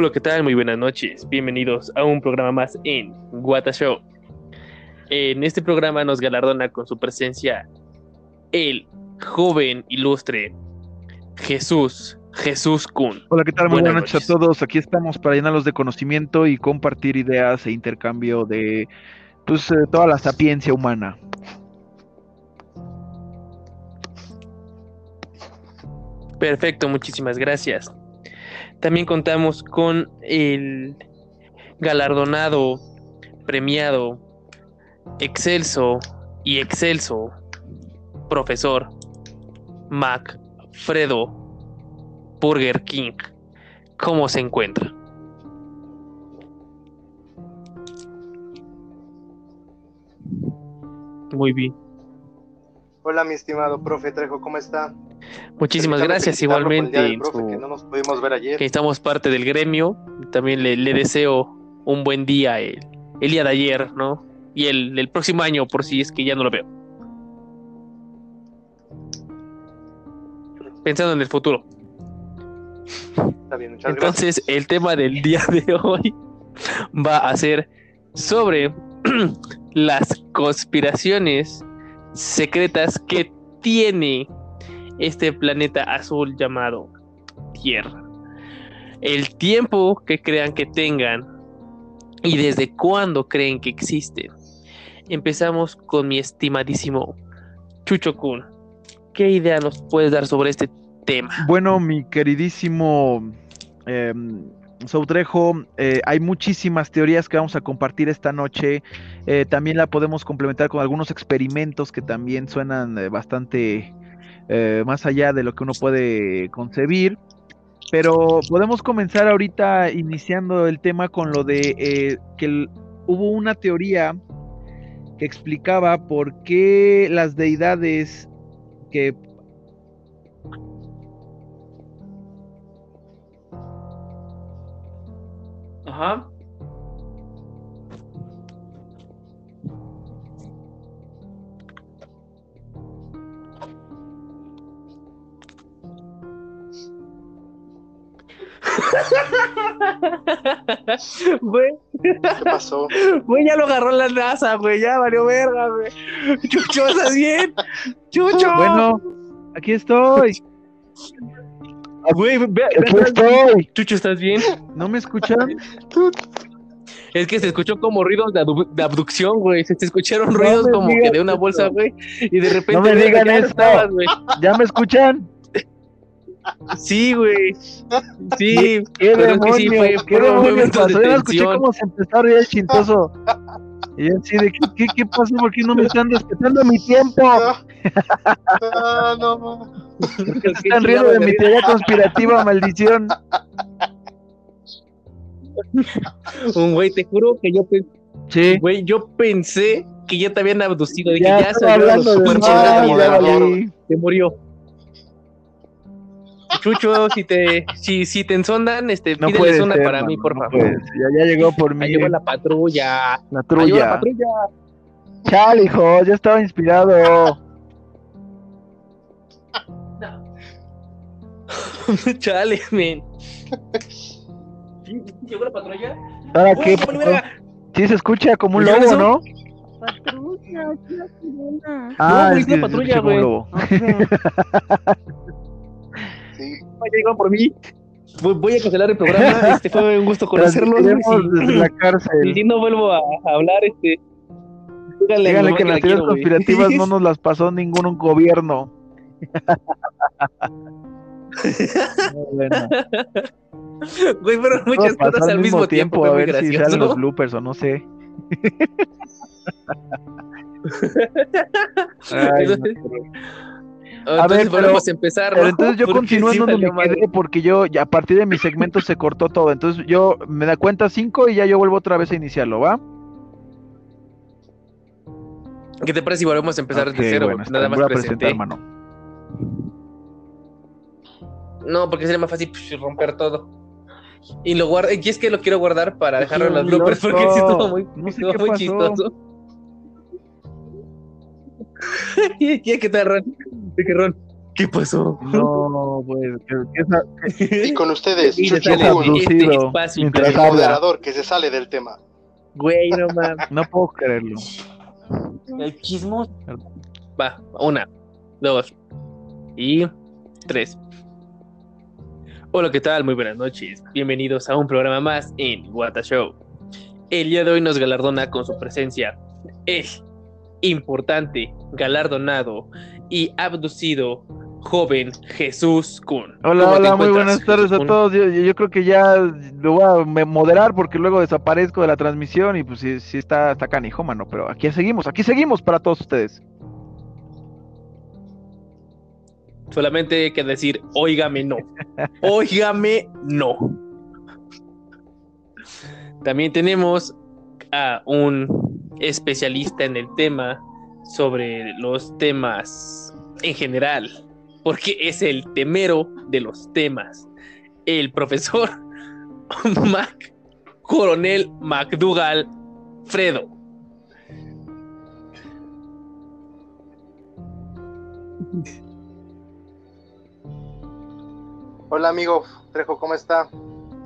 Hola, ¿qué tal? Muy buenas noches. Bienvenidos a un programa más en Guata Show. En este programa nos galardona con su presencia el joven ilustre Jesús, Jesús Kun. Hola, ¿qué tal? Muy Buenas buenas, noches noches. a todos. Aquí estamos para llenarlos de conocimiento y compartir ideas e intercambio de pues, eh, toda la sapiencia humana. Perfecto, muchísimas gracias. También contamos con el galardonado, premiado, excelso y excelso profesor Macfredo Burger King. ¿Cómo se encuentra? Muy bien. Hola, mi estimado profe Trejo, ¿cómo está? Muchísimas gracias igualmente en profe, su- que no nos pudimos ver ayer. que estamos parte del gremio. También le, le deseo un buen día el, el día de ayer, ¿no? Y el, el próximo año, por si es que ya no lo veo. Pensando en el futuro. Está bien, muchas Entonces, el tema del día de hoy va a ser sobre las conspiraciones secretas que tiene este planeta azul llamado Tierra. El tiempo que crean que tengan y desde cuándo creen que existen. Empezamos con mi estimadísimo Chucho Kun. ¿Qué idea nos puedes dar sobre este tema? Bueno, mi queridísimo eh, Soutrejo, hay muchísimas teorías que vamos a compartir esta noche. Eh, también la podemos complementar con algunos experimentos que también suenan eh, bastante eh, más allá de lo que uno puede concebir. Pero podemos comenzar ahorita iniciando el tema con lo de eh, que hubo una teoría que explicaba por qué las deidades que Ajá. Güey, ¿Qué pasó? güey, ya lo agarró la NASA, güey, ya valió verga, güey. Chucho, ¿estás bien? Chucho. Bueno, aquí estoy. güey, ve- ve- Aquí ve- estoy. Chucho, ¿estás bien? ¿No me escuchan? Es que se escuchó como ruidos de, abdu- de abducción, güey. Se, se escucharon ruidos como que de una bolsa, güey. Y de repente No me digan eso. estabas, güey. ¿Ya me escuchan? Sí, güey. Sí. ¿Qué Pero es que sí demonios? fue ¿Qué puro demonios pasó? Yo no escuché cómo se empezó a reír el chintoso. Y yo así de, ¿qué, qué, qué pasó? ¿Por qué no me están respetando mi tiempo? Ah, no, no. ¿Por qué se están riendo de mi teoría conspirativa, maldición? Un güey, te juro que yo, pe- Sí. güey, yo pensé que ya te habían abducido. Dije, Ya ya, salió hablando los de ya se murió. Chucho, si te, si, si te ensondan, este, No pídeles una ser, para mí, por no favor. Ya, ya llegó por mí Ahí llegó la patrulla. la llegó la trulla. patrulla. Chale, hijo, ya estaba inspirado. Chale, men. ¿Llegó la patrulla? ¿Ahora Güey, qué? Sí se escucha como un ¿Ya lobo? ¿no? Patrulla, es la sirena. Ah, güey, es se patrulla, güey. Sí, Ya llegaron por mí. Voy, voy a cancelar el programa. Este fue un gusto conocerlos. desde la Y cárcel. si no vuelvo a, a hablar, este. Díganle, a Díganle que la las teorías conspirativas no nos las pasó ningún gobierno. Muy bueno. Güey, fueron muchas cosas al mismo tiempo. a fue muy ver si salen gracioso. los bloopers o no sé. Ay, no, A entonces ver, pero- volvemos a empezar. Pero ¿no? entonces yo continúo sí en donde me quedé porque yo ya a partir de mi segmento se cortó todo. Entonces yo me da cuenta cinco y ya yo vuelvo otra vez a iniciarlo, ¿va? ¿Qué te parece si volvemos a empezar Ok, desde cero? bueno, Nada más voy a presentar, presenté. hermano. No, porque sería más fácil pues, romper todo. Y lo guardo, y es que lo quiero guardar para dejarlo en los bloopers porque sí estuvo muy, No sé estuvo qué muy pasó. chistoso. ¿Qué, qué tal, Ron? ¿Qué, qué, Ron? ¿Qué pasó? No, pues, que, que esa- Y con ustedes, Chucho este el habla. moderador que se sale del tema. Güey, no mames. no puedo creerlo. El chismoso. Va, una, dos y tres. Hola, ¿qué tal? Muy buenas noches. Bienvenidos a un programa más en What a Show. El día de hoy nos galardona con su presencia el importante, galardonado y abducido joven Jesús Kun. Hola, ¿Cómo te hola, muy buenas tardes Jesús a todos. Yo, creo que ya lo voy a moderar porque luego desaparezco de la transmisión y pues sí, sí está, está canijo, mano. Pero aquí seguimos, aquí seguimos para todos ustedes. Solamente hay que decir, óigame no. Óigame no. También tenemos a un especialista en el tema sobre los temas en general, porque es el temero de los temas. El profesor Mac Coronel McDougall Fredo. Hola amigo Trejo, ¿cómo está?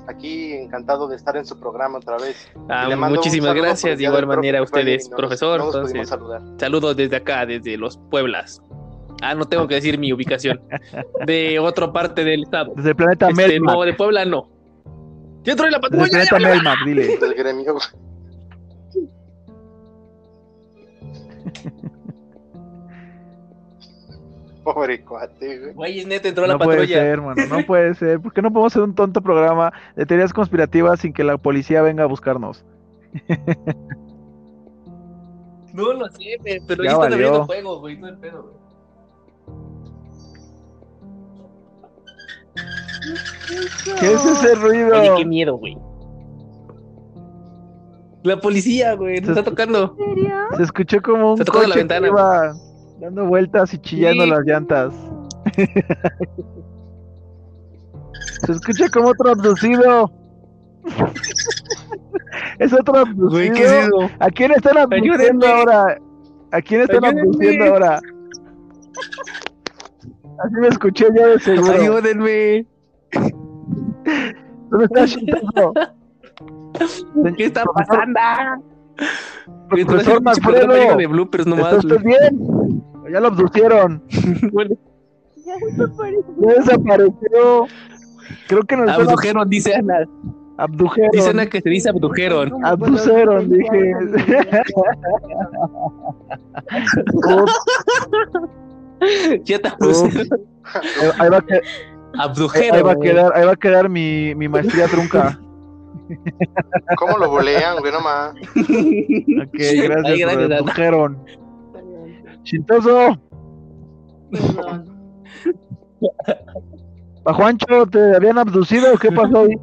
Aquí encantado de estar en su programa otra vez. Ah, muchísimas gracias. De igual manera a ustedes, nos- profesor. no nos entonces, saludar. Saludos desde acá, desde los Pueblas. Ah, no tengo que decir mi ubicación. De otra parte del estado. Desde el planeta Este, Melmac. no, de Puebla no. De la Desde el patrulla. planeta Melmac, dile. Del gremio. Pobre cuate, güey. Güey, es neta, entró la No puede patrulla. ser, mano, no puede ser. ¿Por qué no podemos hacer un tonto programa de teorías conspirativas sin que la policía venga a buscarnos? No lo sé, pero Ya ya, están valió. abriendo juego, güey. No el pedo, güey. ¿Qué es ese ruido? Oye, qué miedo, güey. La policía, güey, nos está tocando. ¿En serio? Se escuchó como un Se tocó de la coche que ventana. iba dando vueltas y chillando Sí. las llantas. Se escucha como otro abducido. es otro abducido. Güey, ¿qué es eso? ¿A quién están abduciendo Ayúdenme. ahora? ¿A quién están Ayúdenme. abduciendo ahora? Así me escuché yo de seguro. Ayúdenme. ¿Dónde está Shintazo? ¿Qué está pasando? Profesor Manfredo, lleno de bloopers ¿Está nomás. usted bien? Ya lo abducieron. Bueno, Ya desapareció. Ya desapareció. Creo que nos abdujeron, dice Ana. abdujeron. Dice Ana que se dice abdujeron. Abduceron, dije. Ya te abdujeron. Eh, ahí, va a que- Abdujeron. ahí va a quedar, ahí va a quedar mi, mi maestría trunca. ¿Cómo lo bolean, güey? No más. Ok, gracias. Ay, gracias, abdujeron. Chintoso, Perdón. ¿a Juancho te habían abducido o qué pasó ahí?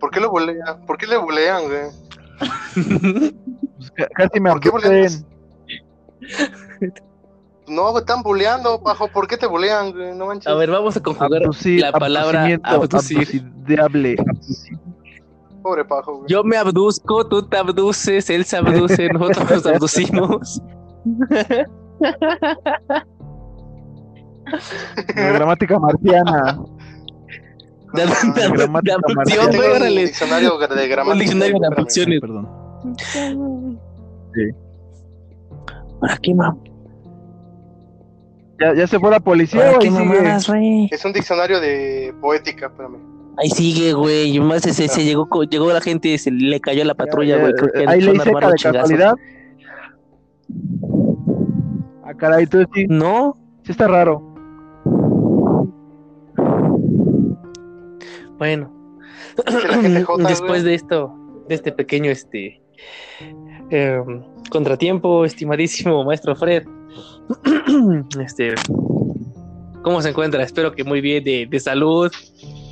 ¿Por qué lo bolean? ¿Por qué le bolean, güey? Pues ca- casi me ¿Por qué abducen. No, güey, están boleando, bajo. ¿Por qué te bolean, güey? No manches. A ver, vamos a conjugar Abducir, la palabra abducir. Pobre pajo, güey. Yo me abduzco, tú te abduces, él se abduce, nosotros nos abducimos. La gramática marciana. De, de- Ah, de- de gramática abducción, marciana. güey, un diccionario de gramática. Un diccionario de abducciones. Perdón. ¿Para qué, mam? ¿Ya, ya se fue la policía ¿Para o qué ahí sigue? mamadas, güey? Es un diccionario de poética, espérame. Ahí sigue, güey. Y más ese, se llegó, llegó la gente, se le cayó la patrulla, güey. Creo que ¿Hay fueron ley a seca armar de casualidad? Ah, caray, entonces sí, No, sí está raro. bueno. Después de esto, de este pequeño este em, contratiempo, estimadísimo maestro Fred. este, ¿cómo se encuentra? Espero que muy bien de, de salud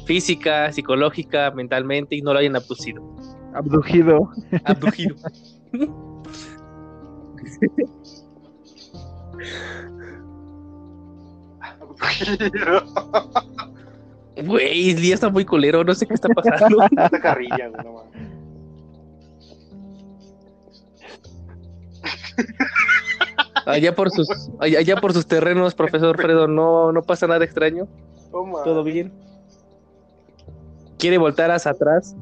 física, psicológica, mentalmente y no lo hayan abducido. Abducido. Abducido. Güey, el día está muy culero, no sé qué está pasando. Esta carrilla, güey, no mames. Allá por sus, allá, allá por sus terrenos, profesor Fredo, no, no pasa nada extraño. Oh. ¿Todo bien? ¿Quiere voltar hacia atrás?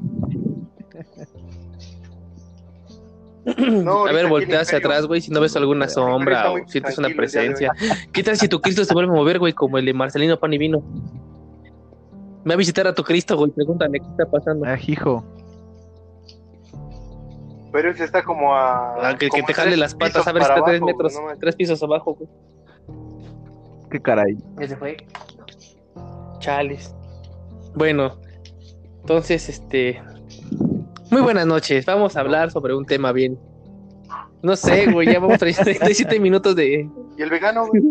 No, a ver, voltea hacia Imperio. atrás, güey, si no ves alguna sombra o sientes una presencia. ¿Qué tal si tu Cristo se vuelve a mover, güey, como el de Marcelino Pan y Vino? Ve a visitar a tu Cristo, güey, pregúntale qué está pasando. Ah, hijo. Pero ese está como a. Ah, que, que como te jale las patas, a ver está tres metros, no tres pisos abajo, güey. Qué caray. Ese fue. Chales. Bueno, entonces, este. Muy buenas noches. Vamos a hablar sobre un tema bien. No sé, güey, ya vamos a 37 minutos de. Y el vegano, güey.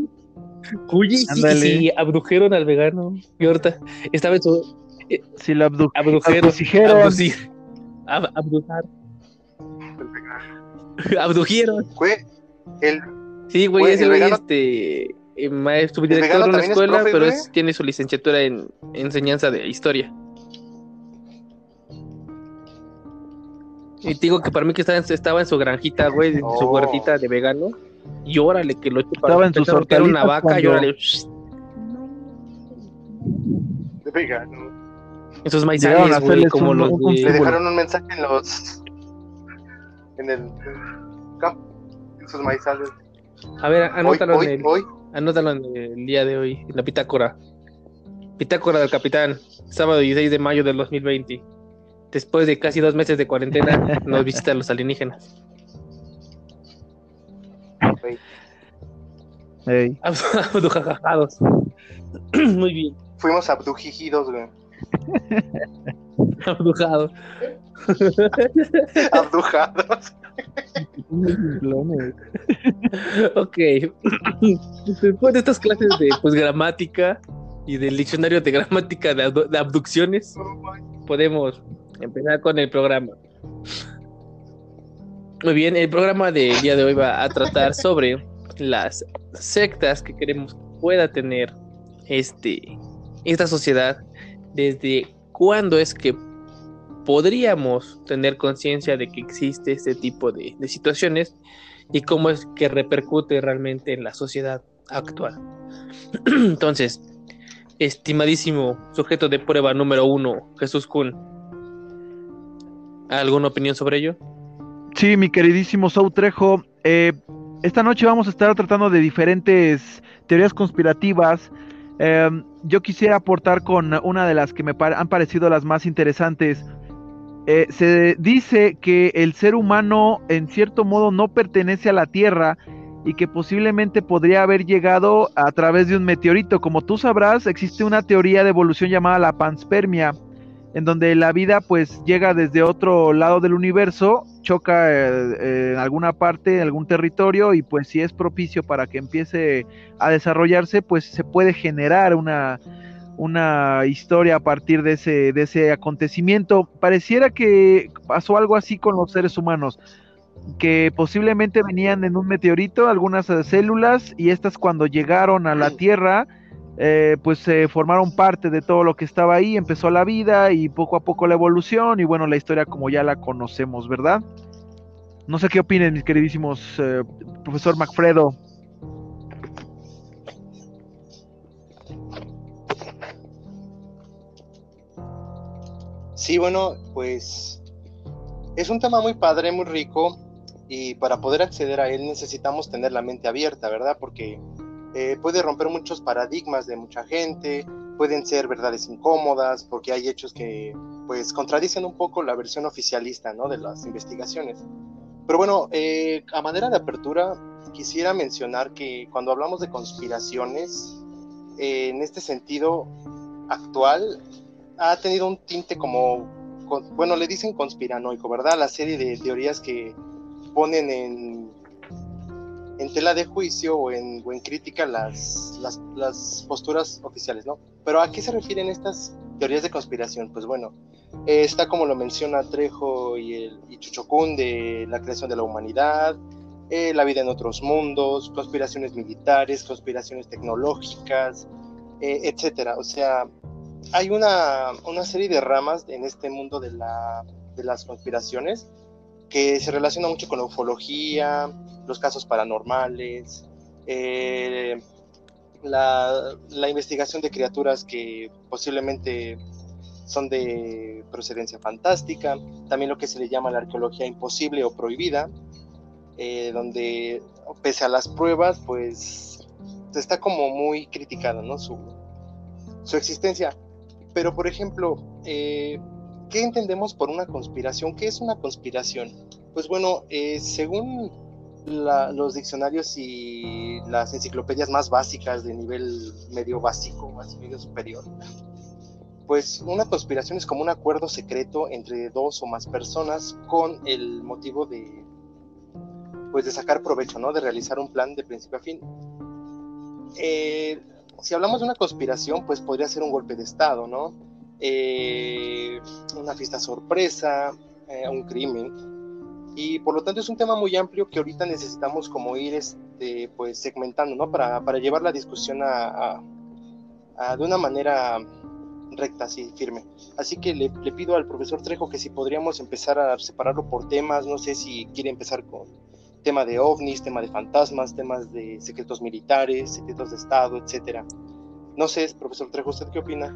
Oye, sí, sí, abdujeron al vegano. Y ahorita estaba en su. Si lo abdu Abdujeron. abducijeron. Abducir. Ab- abdujar. Abdujeron. Güey, el, Sí, güey, Güey, ese el güey, vegano- este. eh, maestro director de una es escuela, profe, pero es- tiene su licenciatura en enseñanza de historia. Y te digo que para mí que estaba en, su- estaba en su granjita, güey, en su huertita de vegano. Y órale, que lo eche para Estaba en sus era una vaca y cuando- órale, el vegano. en sus Llegaron a maizales, güey, como un- los un de- Le dejaron un mensaje en los. En el campo. En sus maizales. A ver, anótalo hoy, en el, hoy. anótalo en el día de hoy, en la bitácora. Bitácora del capitán, sábado 16 de mayo del 2020. Después de casi dos meses de cuarentena, nos visitan los alienígenas. güey. Ey. Abdujajajados. Muy bien, Fuimos abdujijidos, güey. abdujados. Abdujados. Ok. Después de estas clases de pues, gramática y del diccionario de gramática de, abdu- de abducciones, podemos empezar con el programa. Muy bien, el programa del día de hoy va a tratar sobre las sectas que queremos que pueda tener este, esta sociedad, desde cuándo es que podríamos tener conciencia de que existe este tipo de, de situaciones y cómo es que repercute realmente en la sociedad actual. Entonces, estimadísimo sujeto de prueba número uno, Jesús Kun, ¿alguna opinión sobre ello? Sí, mi queridísimo Sau Trejo. eh, esta noche vamos a estar tratando de diferentes teorías conspirativas. Eh, yo quisiera aportar con una de las que me han parecido las más interesantes. Eh, se dice que el ser humano en cierto modo no pertenece a la Tierra y que posiblemente podría haber llegado a través de un meteorito. Como tú sabrás, existe una teoría de evolución llamada la panspermia, en donde la vida pues llega desde otro lado del universo, choca eh, eh, en alguna parte, en algún territorio y pues si es propicio para que empiece a desarrollarse, pues se puede generar una, una historia a partir de ese, de ese acontecimiento. Pareciera que pasó algo así con los seres humanos, que posiblemente venían en un meteorito algunas células y estas cuando llegaron a la Tierra, eh, pues se formaron parte de todo lo que estaba ahí, empezó la vida y poco a poco la evolución y bueno, la historia como ya la conocemos, ¿verdad? No sé qué opinen mis queridísimos eh, profesor Macfredo. Sí, bueno, pues es un tema muy padre, muy rico y para poder acceder a él necesitamos tener la mente abierta, ¿verdad? Porque eh, puede romper muchos paradigmas de mucha gente, pueden ser verdades incómodas porque hay hechos que pues contradicen un poco la versión oficialista, ¿no? De las investigaciones. Pero bueno, eh, a manera de apertura quisiera mencionar que cuando hablamos de conspiraciones, eh, en este sentido actual, ha tenido un tinte como, con- bueno, le dicen conspiranoico, ¿verdad? La serie de teorías que ponen en, en tela de juicio o en, o en crítica las, las, las posturas oficiales, ¿no? Pero ¿a qué se refieren estas teorías de conspiración? Pues bueno, eh, está como lo menciona Trejo y, el, y Chuchocún de la creación de la humanidad, eh, la vida en otros mundos, conspiraciones militares, conspiraciones tecnológicas, eh, etcétera. O sea, hay una, una serie de ramas en este mundo de, la, de las conspiraciones que se relaciona mucho con la ufología, los casos paranormales, eh, la, la investigación de criaturas que posiblemente son de procedencia fantástica, también lo que se le llama la arqueología imposible o prohibida, eh, donde pese a las pruebas, pues está como muy criticada ¿no? su, su existencia. Pero, por ejemplo, eh, ¿qué entendemos por una conspiración? ¿Qué es una conspiración? Pues bueno, según la- los diccionarios y las enciclopedias más básicas de nivel medio básico, más medio superior, pues una conspiración es como un acuerdo secreto entre dos o más personas con el motivo de pues de sacar provecho, ¿no? De realizar un plan de principio a fin. Eh, si hablamos de una conspiración, pues podría ser un golpe de estado, ¿no? Eh, una fiesta sorpresa, eh, un crimen. Y por lo tanto es un tema muy amplio que ahorita necesitamos como ir este, pues segmentando, ¿no? Para, para llevar la discusión a, a- a- de una manera recta, así, firme. Así que le, le pido al profesor Trejo que si podríamos empezar a separarlo por temas, no sé si quiere empezar con tema de ovnis, tema de fantasmas, temas de secretos militares, secretos de Estado, etcétera. No sé, profesor Trejo, ¿usted qué opina?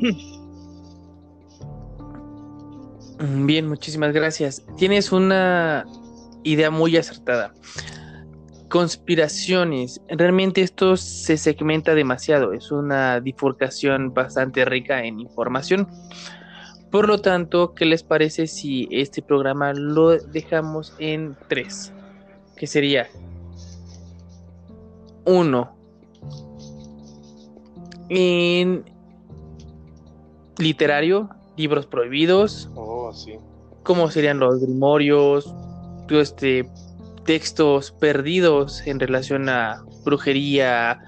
Mm, Bien, muchísimas gracias. Tienes una idea muy acertada. Conspiraciones. Realmente esto se segmenta demasiado. Es una bifurcación bastante rica en información. Por lo tanto, ¿qué les parece si este programa lo dejamos en tres? Que sería uno en literario, libros prohibidos, Oh, sí. cómo serían los grimorios, este textos perdidos en relación a brujería,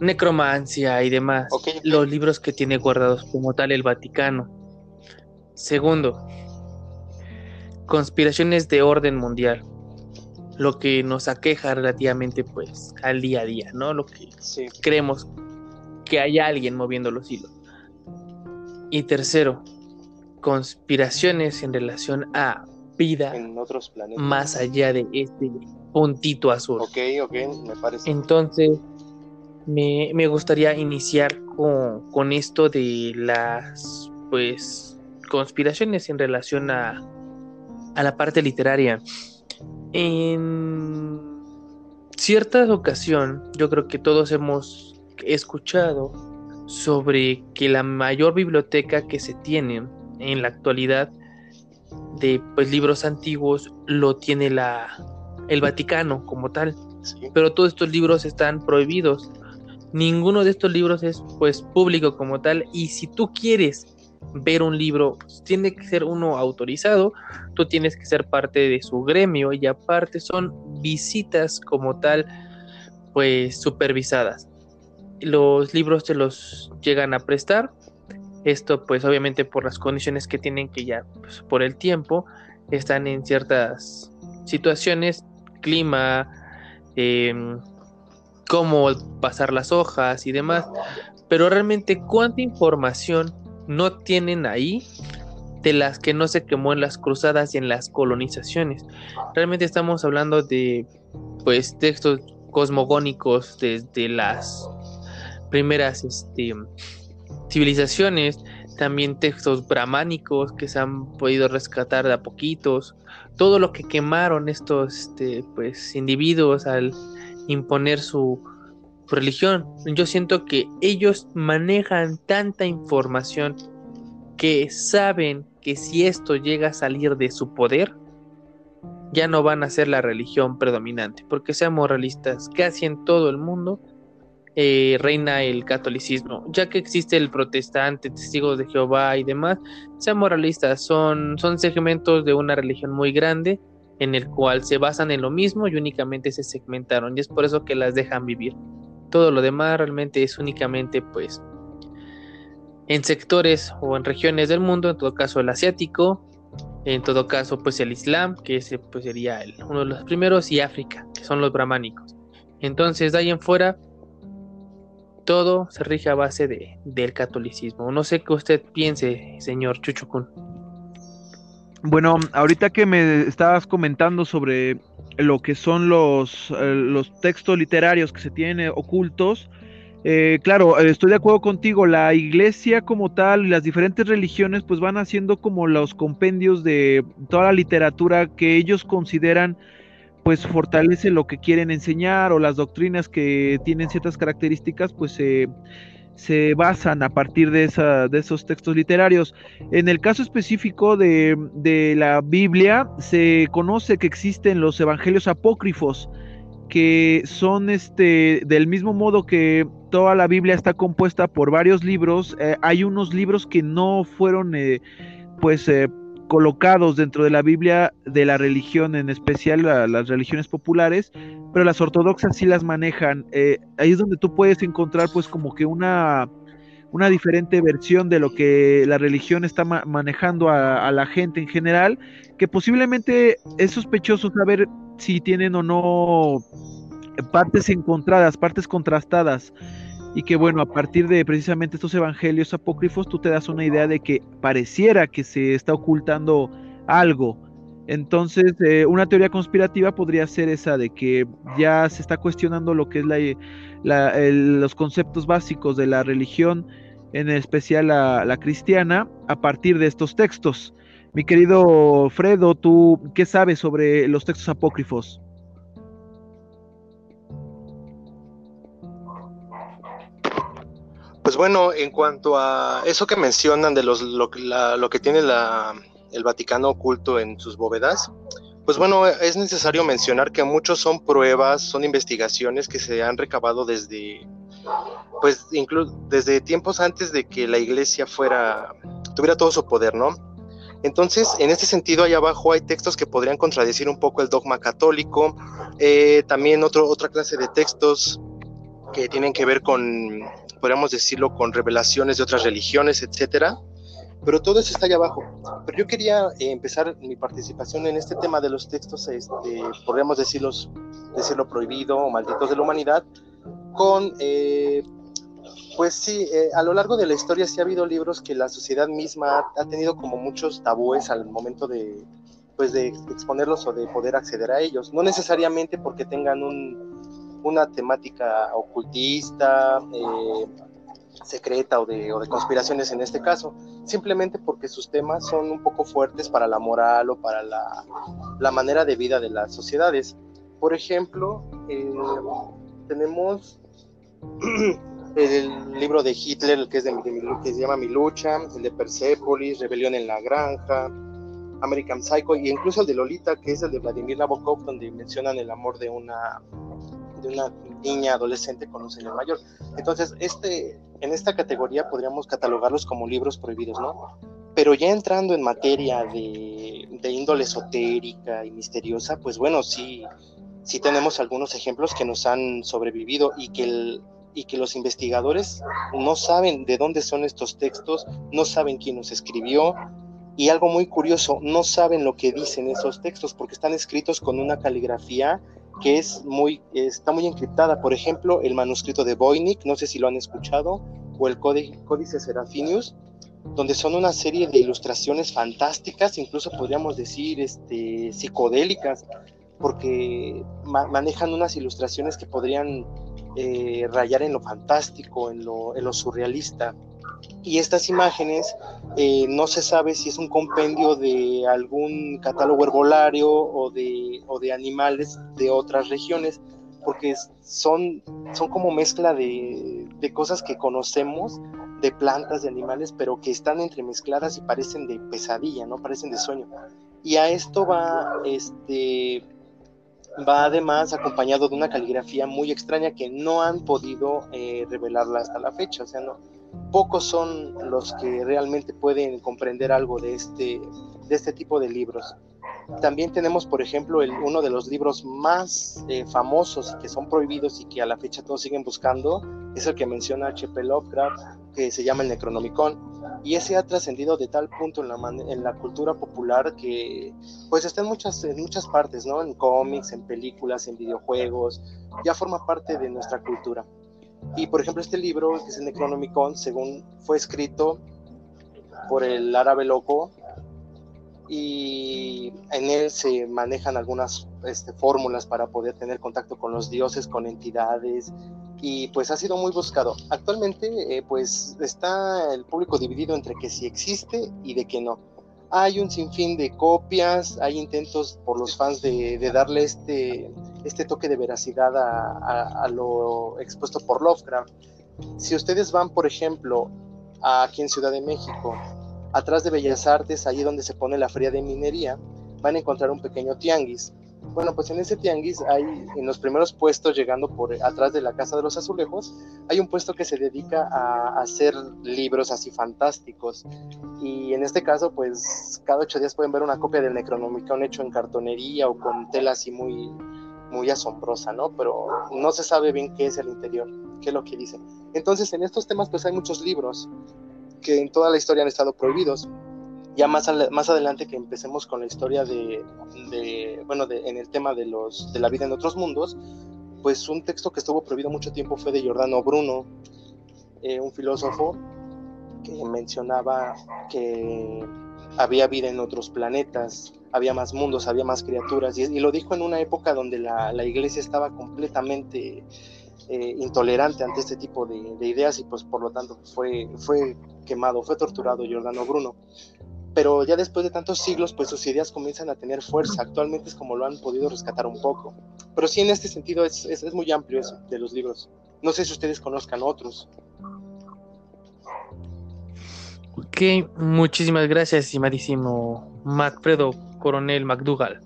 necromancia y demás. Los libros que tiene guardados como tal el Vaticano. Segundo, conspiraciones de orden mundial. Lo que nos aqueja relativamente pues al día a día, ¿no? Lo que Sí. creemos que hay alguien moviendo los hilos. Y tercero, conspiraciones en relación a vida En otros planetas. más allá de este puntito azul. Ok, ok, me parece. Entonces, me, me gustaría iniciar con, con esto de las, pues, conspiraciones en relación a, a la parte literaria. En cierta ocasión, yo creo que todos hemos escuchado sobre que la mayor biblioteca que se tiene en la actualidad de pues, libros antiguos lo tiene la, el Vaticano como tal Sí. pero todos estos libros están prohibidos. Ninguno de estos libros es pues público como tal y si tú quieres ver un libro, tiene que ser uno autorizado, tú tienes que ser parte de su gremio y aparte son visitas como tal pues supervisadas. Los libros te los llegan a prestar. Esto pues obviamente por las condiciones que tienen que ya pues, por el tiempo están en ciertas situaciones, clima, em, cómo pasar las hojas y demás, pero realmente cuánta información no tienen ahí de las que no se quemó en las cruzadas y en las colonizaciones. Realmente estamos hablando de pues textos cosmogónicos desde las primeras este, civilizaciones, también textos brahmánicos que se han podido rescatar de a poquitos, todo lo que quemaron estos este, pues individuos al imponer su religión. Yo siento que ellos manejan tanta información que saben que si esto llega a salir de su poder, ya no van a ser la religión predominante, porque seamos realistas, casi en todo el mundo eh, reina el catolicismo, ya que existe el protestante, testigos de Jehová y demás, seamos realistas, son, segmentos de una religión muy grande en el cual se basan en lo mismo y únicamente se segmentaron y es por eso que las dejan vivir. Todo lo demás realmente es únicamente pues en sectores o en regiones del mundo, en todo caso el asiático, en todo caso pues el islam, que ese pues sería uno de los primeros, y África, que son los brahmánicos. Entonces de ahí en fuera todo se rige a base de, del catolicismo. No sé qué usted piense, señor Chuchucun. Bueno, ahorita que me estabas comentando sobre lo que son los, eh, los textos literarios que se tienen ocultos, eh, claro, eh, estoy de acuerdo contigo, la iglesia como tal y las diferentes religiones pues van haciendo como los compendios de toda la literatura que ellos consideran pues fortalece lo que quieren enseñar o las doctrinas que tienen ciertas características pues se se basan a partir de, esa, de esos textos literarios. En el caso específico de, de, la Biblia, se conoce que existen los evangelios apócrifos, que son este, del mismo modo que toda la Biblia está compuesta por varios libros, eh, hay unos libros que no fueron eh, pues eh, colocados dentro de la Biblia de la religión, en especial las religiones populares, pero las ortodoxas sí las manejan. Eh, ahí es donde tú puedes encontrar pues como que una, una diferente versión de lo que la religión está manejando a, la gente en general, que posiblemente es sospechoso saber si tienen o no partes encontradas, partes contrastadas y que bueno, a partir de precisamente estos evangelios apócrifos tú te das una idea de que pareciera que se está ocultando algo. Entonces, eh, una teoría conspirativa podría ser esa de que ya se está cuestionando lo que es la, los conceptos básicos de la religión, en especial la, la cristiana, a partir de estos textos. Mi querido Fredo, ¿tú qué sabes sobre los textos apócrifos? Pues bueno, en cuanto a eso que mencionan de los, lo, que tiene el Vaticano oculto en sus bóvedas, pues bueno, es necesario mencionar que muchos son pruebas, son investigaciones que se han recabado desde, pues desde tiempos antes de que la iglesia fuera, tuviera todo su poder, ¿no? Entonces, en este sentido, ahí abajo hay textos que podrían contradecir un poco el dogma católico, eh, también otro, otra clase de textos que tienen que ver con podríamos decirlo, con revelaciones de otras religiones, etcétera. Pero todo eso está allá abajo. Pero yo quería eh, empezar mi participación en este tema de los textos, este, podríamos decirlos, decirlo prohibido o malditos de la humanidad, con, eh, pues sí, eh, a lo largo de la historia sí ha habido libros que la sociedad misma ha tenido como muchos tabúes al momento de, pues de exponerlos o de poder acceder a ellos. No necesariamente porque tengan un, una temática ocultista, eh, secreta o de, conspiraciones en este caso, simplemente porque sus temas son un poco fuertes para la moral o para la, manera de vida de las sociedades. Por ejemplo, eh, tenemos el libro de Hitler, que, es de, que se llama Mi lucha, el de Persepolis, Rebelión en la Granja, American Psycho, y incluso el de Lolita, que es el de Vladimir Nabokov, donde mencionan el amor de una una niña adolescente con un señor mayor. Entonces, este, en esta categoría podríamos catalogarlos como libros prohibidos, ¿no? Pero ya entrando en materia de, de índole esotérica y misteriosa, pues bueno, sí, sí tenemos algunos ejemplos que nos han sobrevivido y que, el, y que los investigadores no saben de dónde son estos textos, no saben quién los escribió, y algo muy curioso, no saben lo que dicen esos textos porque están escritos con una caligrafía que es muy, está muy encriptada. Por ejemplo, el manuscrito de Voynich, no sé si lo han escuchado, o el Códice Serafinius, donde son una serie de ilustraciones fantásticas, incluso podríamos decir este, psicodélicas, porque manejan unas ilustraciones que podrían eh, rayar en lo fantástico, en lo, en lo surrealista y estas imágenes eh, no se sabe si es un compendio de algún catálogo herbolario o de, o de animales de otras regiones, porque son, son como mezcla de, de, cosas que conocemos, de plantas, de animales, pero que están entremezcladas y parecen de pesadilla, ¿no? Parecen de sueño. Y a esto va, este, va además acompañado de una caligrafía muy extraña que no han podido eh, revelarla hasta la fecha, o sea, no, pocos son los que realmente pueden comprender algo de este, de este tipo de libros. También tenemos, por ejemplo, uno de los libros más eh, famosos que son prohibidos y que a la fecha todos siguen buscando, es el que menciona H.P. Lovecraft, que se llama el Necronomicon. Y ese ha trascendido de tal punto en la, en la cultura popular que pues está en muchas, en muchas partes, ¿no? En cómics, en películas, en videojuegos, ya forma parte de nuestra cultura. Y por ejemplo, este libro, que es el Necronomicon, según fue escrito por el árabe loco y en él se manejan algunas este, fórmulas para poder tener contacto con los dioses, con entidades y pues ha sido muy buscado. Actualmente eh, pues está el público dividido entre que sí existe y de que no. Hay un sinfín de copias, hay intentos por los fans de, darle este, este toque de veracidad a, a lo expuesto por Lovecraft. Si ustedes van, por ejemplo, aquí en Ciudad de México, atrás de Bellas Artes, ahí donde se pone la feria de minería, van a encontrar un pequeño tianguis. Bueno, pues en ese tianguis hay, en los primeros puestos, llegando por atrás de la Casa de los Azulejos, hay un puesto que se dedica a, hacer libros así fantásticos. Y en este caso, pues cada ocho días pueden ver una copia del Necronomicon hecho en cartonería o con tela así muy, muy asombrosa, ¿no? Pero no se sabe bien qué es el interior, qué es lo que dice. Entonces, en estos temas, pues hay muchos libros que en toda la historia han estado prohibidos. Ya más, más adelante que empecemos con la historia de, bueno, de, en el tema de, los, de la vida en otros mundos, pues un texto que estuvo prohibido mucho tiempo fue de Giordano Bruno, eh, un filósofo que mencionaba que había vida en otros planetas, había más mundos, había más criaturas, y, lo dijo en una época donde la, la iglesia estaba completamente eh, intolerante ante este tipo de, ideas y pues por lo tanto fue, fue quemado, fue torturado Giordano Bruno. Pero ya después de tantos siglos, pues sus ideas comienzan a tener fuerza. Actualmente es como lo han podido rescatar un poco. Pero sí, en este sentido es, es, muy amplio eso de los libros. No sé si ustedes conozcan otros. Ok, muchísimas gracias, estimadísimo Macfredo Coronel McDougall.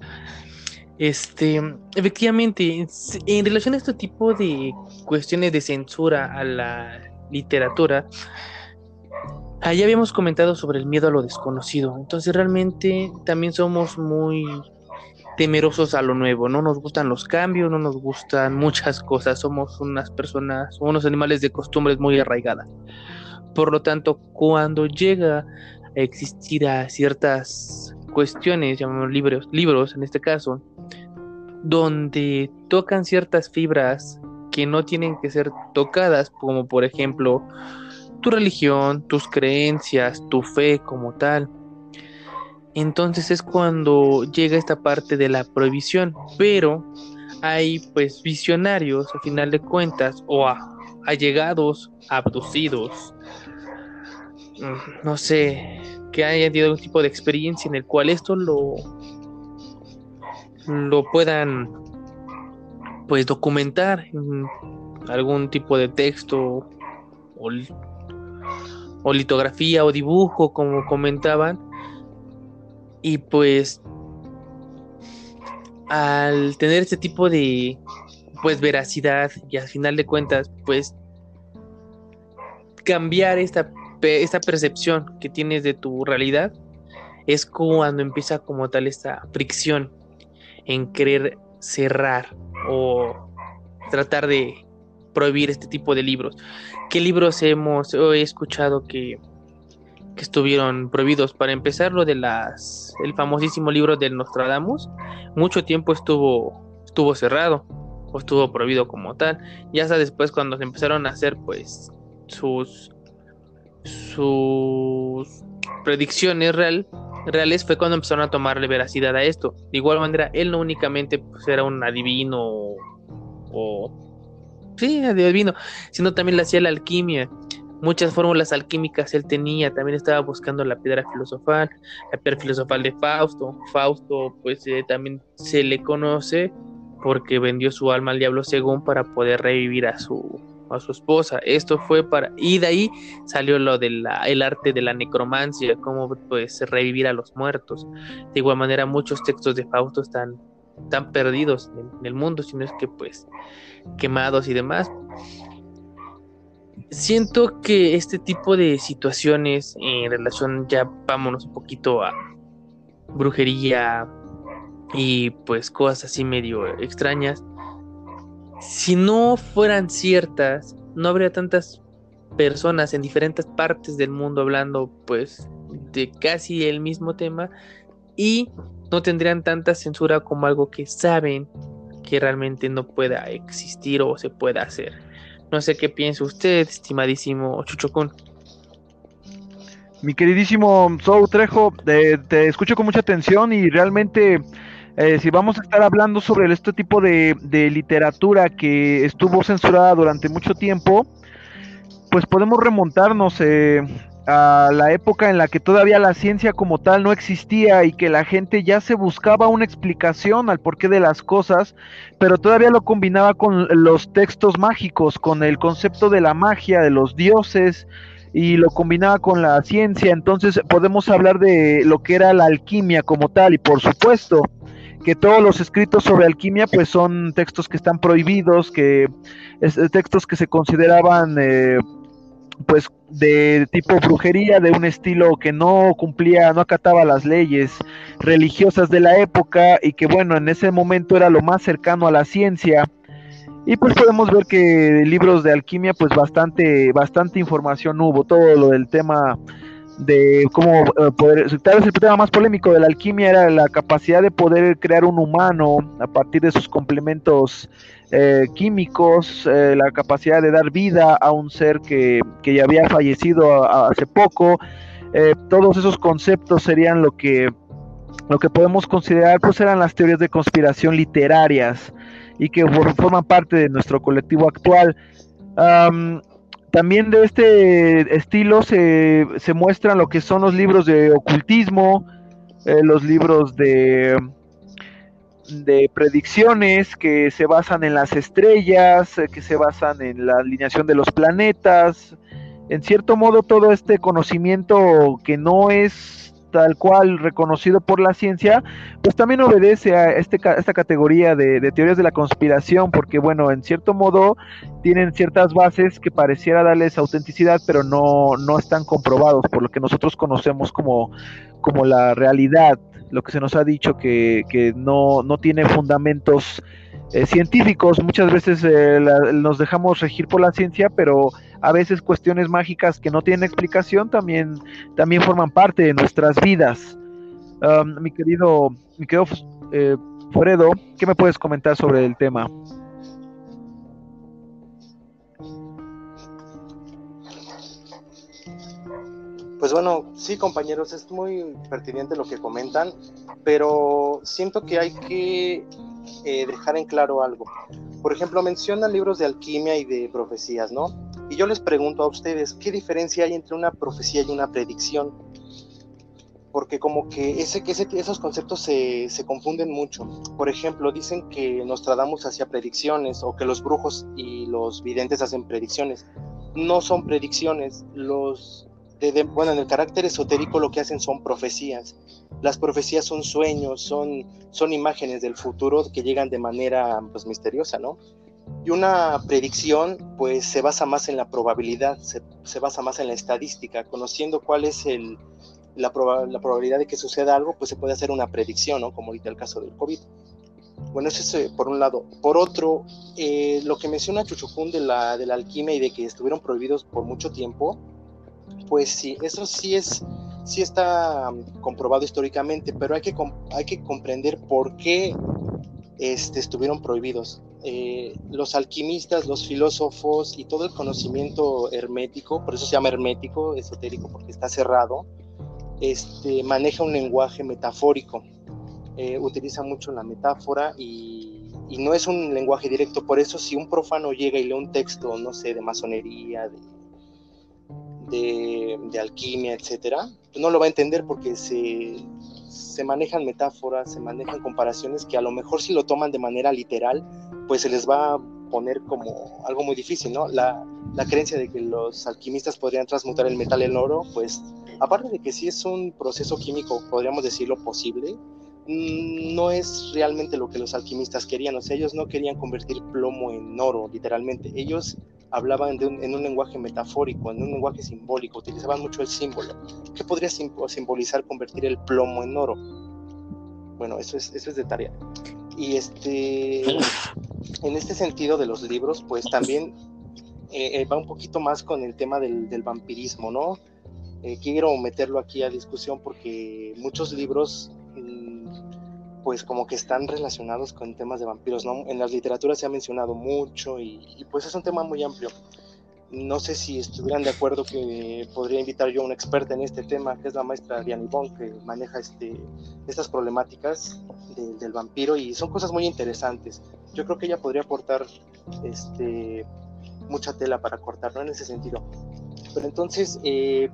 Este, efectivamente, en relación a este tipo de cuestiones de censura a la literatura, allá habíamos comentado sobre el miedo a lo desconocido. Entonces, realmente también somos muy temerosos a lo nuevo. No nos gustan los cambios, no nos gustan muchas cosas. Somos unas personas, unos animales de costumbres muy arraigadas. Por lo tanto, cuando llega a existir a ciertas cuestiones, llamamos libros, libros en este caso, donde tocan ciertas fibras que no tienen que ser tocadas, como por ejemplo tu religión, tus creencias, tu fe como tal. Entonces es cuando llega esta parte de la prohibición, pero hay pues visionarios a final de cuentas o allegados, abducidos, no sé, que hayan tenido algún tipo de experiencia en el cual esto lo lo puedan pues documentar en algún tipo de texto o, litografía o dibujo como comentaban. Y pues al tener este tipo de pues veracidad y al final de cuentas pues cambiar esta, esta percepción que tienes de tu realidad es cuando empieza como tal esta fricción en querer cerrar o tratar de prohibir este tipo de libros. ¿Qué libros hemos he escuchado que, que estuvieron prohibidos? Para empezar, lo de las el famosísimo libro de Nostradamus, mucho tiempo estuvo estuvo cerrado o estuvo prohibido como tal. Y hasta después cuando se empezaron a hacer pues sus sus predicciones real reales fue cuando empezaron a tomarle veracidad a esto. De igual manera, él no únicamente pues, era un adivino o, sí, adivino, sino también le hacía la alquimia. Muchas fórmulas alquímicas él tenía, también estaba buscando la piedra filosofal, la piedra filosofal de Fausto. Fausto, pues eh, también se le conoce porque vendió su alma al diablo según para poder revivir a su a su esposa. Esto fue para... Y de ahí salió lo del el arte de la necromancia, cómo pues revivir a los muertos. De igual manera muchos textos de Fausto están, perdidos en, el mundo, sino es que pues quemados y demás. Siento que este tipo de situaciones en relación, ya vámonos un poquito a brujería y pues cosas así medio extrañas, si no fueran ciertas, no habría tantas personas en diferentes partes del mundo hablando pues de casi el mismo tema y no tendrían tanta censura como algo que saben que realmente no pueda existir o se pueda hacer. No sé qué piensa usted, estimadísimo Chuchocón. Mi queridísimo Sou Trejo, eh, te escucho con mucha atención y realmente eh, si vamos a estar hablando sobre este tipo de, literatura que estuvo censurada durante mucho tiempo, pues podemos remontarnos eh, a la época en la que todavía la ciencia como tal no existía y que la gente ya se buscaba una explicación al porqué de las cosas, pero todavía lo combinaba con los textos mágicos, con el concepto de la magia, de los dioses y lo combinaba con la ciencia, entonces podemos hablar de lo que era la alquimia como tal y por supuesto que todos los escritos sobre alquimia pues son textos que están prohibidos, que es, textos que se consideraban eh, pues de tipo brujería, de un estilo que no cumplía, no acataba las leyes religiosas de la época y que bueno, en ese momento era lo más cercano a la ciencia. Y pues podemos ver que libros de alquimia, pues bastante, bastante información hubo, todo lo del tema de cómo eh, poder, tal vez el tema más polémico de la alquimia era la capacidad de poder crear un humano a partir de sus complementos eh, químicos, eh, la capacidad de dar vida a un ser que, que ya había fallecido hace poco. todos esos conceptos serían lo que, lo que podemos considerar, pues eran las teorías de conspiración literarias y que forman parte de nuestro colectivo actual. También de este estilo se, se, muestran lo que son los libros de ocultismo, los libros de de predicciones que se basan en las estrellas, eh, que se basan en la alineación de los planetas. En cierto modo, todo este conocimiento que no es tal cual reconocido por la ciencia, pues también obedece a este, esta categoría de, teorías de la conspiración, porque bueno, en cierto modo tienen ciertas bases que pareciera darles autenticidad, pero no, no están comprobados por lo que nosotros conocemos como, como la realidad lo que se nos ha dicho que, que no, no, tiene fundamentos eh, científicos. Muchas veces eh, la, nos dejamos regir por la ciencia, pero a veces cuestiones mágicas que no tienen explicación también, también forman parte de nuestras vidas. Um, mi querido, mi querido eh, Fredo, ¿qué me puedes comentar sobre el tema? Pues bueno, sí, compañeros, es muy pertinente lo que comentan, pero siento que hay que eh, dejar en claro algo. Por ejemplo, mencionan libros de alquimia y de profecías, ¿no? Y yo les pregunto a ustedes, ¿qué diferencia hay entre una profecía y una predicción? Porque como que ese, ese, esos conceptos se, se confunden mucho. Por ejemplo, dicen que Nostradamus hacía predicciones o que los brujos y los videntes hacen predicciones. No son predicciones. Los bueno, en el carácter esotérico lo que hacen son profecías. Las profecías son sueños, son, son imágenes del futuro que llegan de manera pues, misteriosa, ¿no? Y una predicción pues se basa más en la probabilidad, se, se basa más en la estadística, conociendo cuál es el, la, la, probabilidad de que suceda algo, pues se puede hacer una predicción, ¿no? Como ahorita el caso del COVID. Bueno, eso es eh, por un lado. Por otro, eh, lo que menciona Chuchucún de la, de la alquimia y de que estuvieron prohibidos por mucho tiempo, pues sí, eso sí es, sí está um, comprobado históricamente, pero hay que, hay que comprender por qué este, estuvieron prohibidos. Eh, los alquimistas, los filósofos y todo el conocimiento hermético, por eso se llama hermético, esotérico, porque está cerrado, este, maneja un lenguaje metafórico, eh, utiliza mucho la metáfora y, y, no es un lenguaje directo, por eso si un profano llega y lee un texto, no sé, de masonería, de de, alquimia, etcétera, pues no lo va a entender porque se, se manejan metáforas, se manejan comparaciones que a lo mejor si lo toman de manera literal, pues se les va a poner como algo muy difícil, ¿no? La, creencia de que los alquimistas podrían transmutar el metal en oro, pues aparte de que sí es un proceso químico, podríamos decirlo, posible, mm, no es realmente lo que los alquimistas querían, o sea, ellos no querían convertir plomo en oro, literalmente, ellos hablaban un, en un lenguaje metafórico, en un lenguaje simbólico, utilizaban mucho el símbolo. ¿Qué podría simbolizar convertir el plomo en oro? Bueno, eso es, eso es de tarea. Y este, en este sentido de los libros, pues también eh, eh, va un poquito más con el tema del, del vampirismo, ¿no? Eh, quiero meterlo aquí a discusión porque muchos libros pues como que están relacionados con temas de vampiros, ¿no? En las literaturas se ha mencionado mucho y, pues es un tema muy amplio. no sé si estuvieran de acuerdo que podría invitar yo a una experta en este tema, que es la maestra Diana Ivonne, que maneja este, estas problemáticas del vampiro y son cosas muy interesantes. Yo creo que ella podría aportar este, mucha tela para cortar, ¿no? En ese sentido. Pero entonces, eh,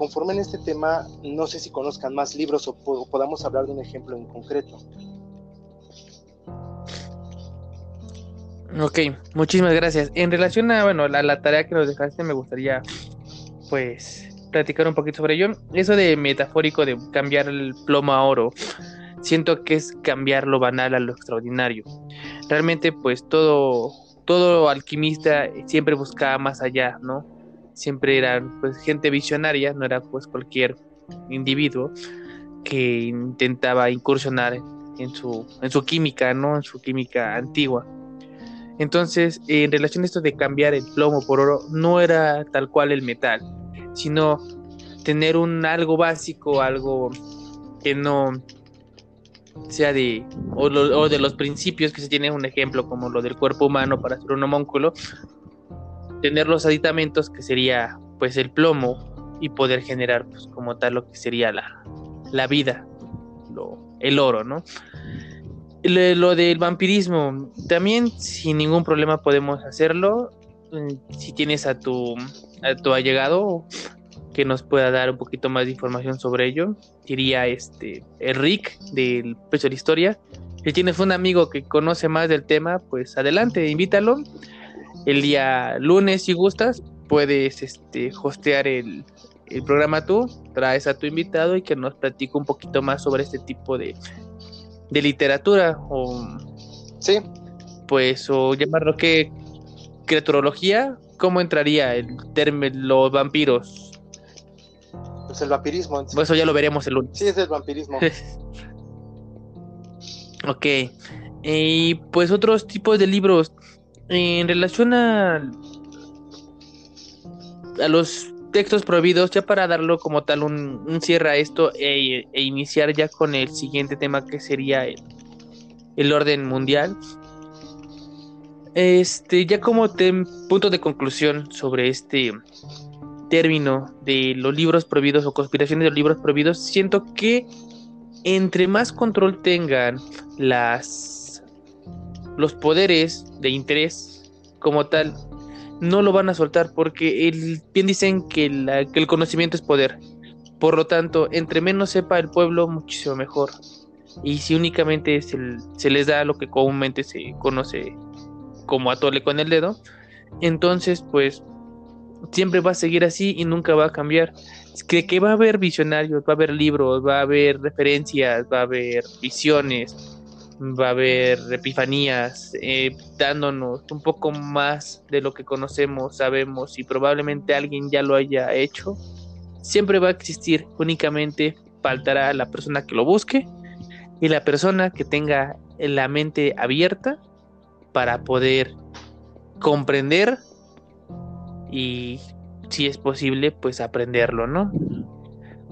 conforme en este tema, no sé si conozcan más libros o podamos hablar de un ejemplo en concreto. Ok, muchísimas gracias. En relación a, bueno, la, tarea que nos dejaste, me gustaría, pues, platicar un poquito sobre ello. Eso de metafórico de cambiar el plomo a oro, siento que es cambiar lo banal a lo extraordinario. Realmente, pues, todo, todo alquimista siempre buscaba más allá, ¿no? Siempre eran, pues, gente visionaria, no era, pues, cualquier individuo que intentaba incursionar en su, en su química, ¿no? En su química antigua. Entonces, en relación a esto de cambiar el plomo por oro, no era tal cual el metal, sino tener un algo básico, algo que no sea de, o, de los principios que se tiene un ejemplo como lo del cuerpo humano para hacer un homúnculo, tener los aditamentos que sería pues el plomo y poder generar pues como tal lo que sería la, la vida, el oro, ¿no? Lo, del vampirismo, también sin ningún problema podemos hacerlo. Mm, si tienes a tu, a tu allegado que nos pueda dar un poquito más de información sobre ello, diría este Rick del Pecho de la Historia. Si tienes un amigo que conoce más del tema, pues adelante, invítalo. El día lunes, si gustas, puedes este, hostear el, el programa tú, traes a tu invitado y que nos platique un poquito más sobre este tipo de, de literatura o sí. pues o llamarlo que criaturología cómo entraría el término los vampiros pues el vampirismo pues eso ya lo veremos el lunes. Sí es el vampirismo. Ok. Y pues otros tipos de libros en relación a a los textos prohibidos, ya para darlo como tal un, cierre a esto e, e, iniciar ya con el siguiente tema que sería el, orden mundial. Este, ya como punto de conclusión sobre este término de los libros prohibidos o conspiraciones de los libros prohibidos, siento que entre más control tengan las los poderes de interés como tal no lo van a soltar porque el, bien dicen que, el conocimiento es poder. Por lo tanto, entre menos sepa el pueblo, muchísimo mejor. Y si únicamente se, les da lo que comúnmente se conoce como atole con el dedo, entonces pues siempre va a seguir así y nunca va a cambiar. Que, que va a haber visionarios, va a haber libros, va a haber referencias, va a haber visiones, va a haber epifanías, eh, dándonos un poco más de lo que conocemos, sabemos y probablemente alguien ya lo haya hecho. Siempre va a existir, únicamente faltará la persona que lo busque y la persona que tenga la mente abierta para poder comprender y si es posible pues aprenderlo, ¿no?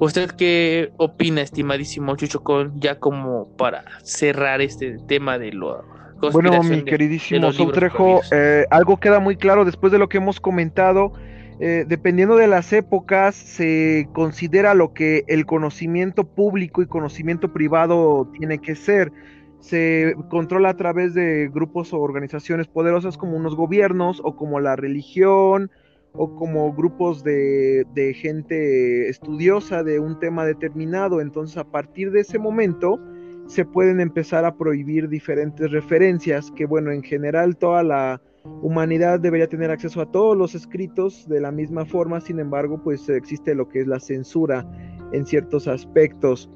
¿Usted qué opina, estimadísimo Chucho, con ya como para cerrar este tema de lo bueno, mi queridísimo Soutrejo, eh, algo queda muy claro después de lo que hemos comentado. Eh, dependiendo de las épocas, se considera lo que el conocimiento público y conocimiento privado tiene que ser. Se controla a través de grupos o organizaciones poderosas como unos gobiernos o como la religión, o como grupos de, gente estudiosa de un tema determinado. Entonces a partir de ese momento se pueden empezar a prohibir diferentes referencias que bueno, en general toda la humanidad debería tener acceso a todos los escritos de la misma forma, sin embargo pues existe lo que es la censura en ciertos aspectos.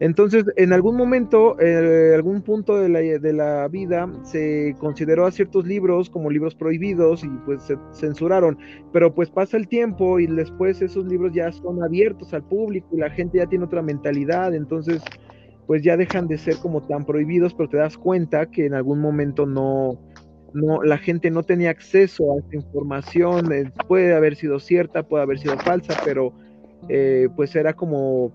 Entonces, en algún momento, en algún punto de la, de la, vida, se consideró a ciertos libros como libros prohibidos y pues se censuraron, pero pues pasa el tiempo y después esos libros ya son abiertos al público y la gente ya tiene otra mentalidad, entonces pues ya dejan de ser como tan prohibidos, pero te das cuenta que en algún momento no, no la gente no tenía acceso a esta información, eh, puede haber sido cierta, puede haber sido falsa, pero eh, pues era como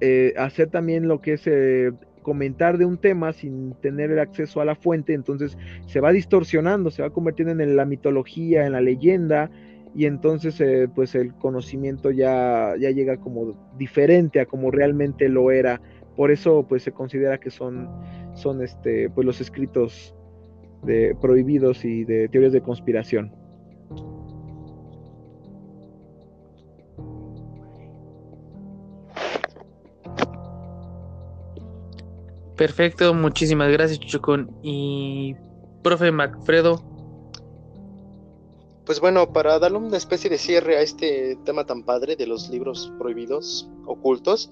eh, hacer también lo que es eh, comentar de un tema sin tener el acceso a la fuente, entonces se va distorsionando, se va convirtiendo en la mitología, en la leyenda, y entonces eh, pues el conocimiento ya, ya llega como diferente a como realmente lo era. Por eso pues se considera que son, son este, pues los escritos de prohibidos y de teorías de conspiración. Perfecto, muchísimas gracias, Chuchocón. Y profe Macfredo. Pues bueno, para darle una especie de cierre a este tema tan padre de los libros prohibidos, ocultos,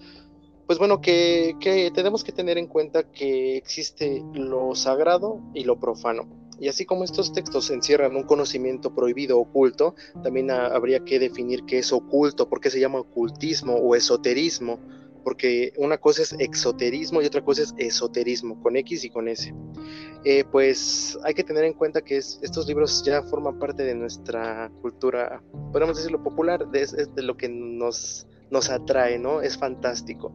pues bueno, que, tenemos que tener en cuenta que existe lo sagrado y lo profano. Y así como estos textos encierran un conocimiento prohibido oculto, también habría que definir qué es oculto, por qué se llama ocultismo o esoterismo porque una cosa es exoterismo y otra cosa es esoterismo, con X y con S. Eh, pues hay que tener en cuenta que estos libros ya forman parte de nuestra cultura, podemos decirlo popular, de lo que nos nos atrae, ¿no? Es fantástico.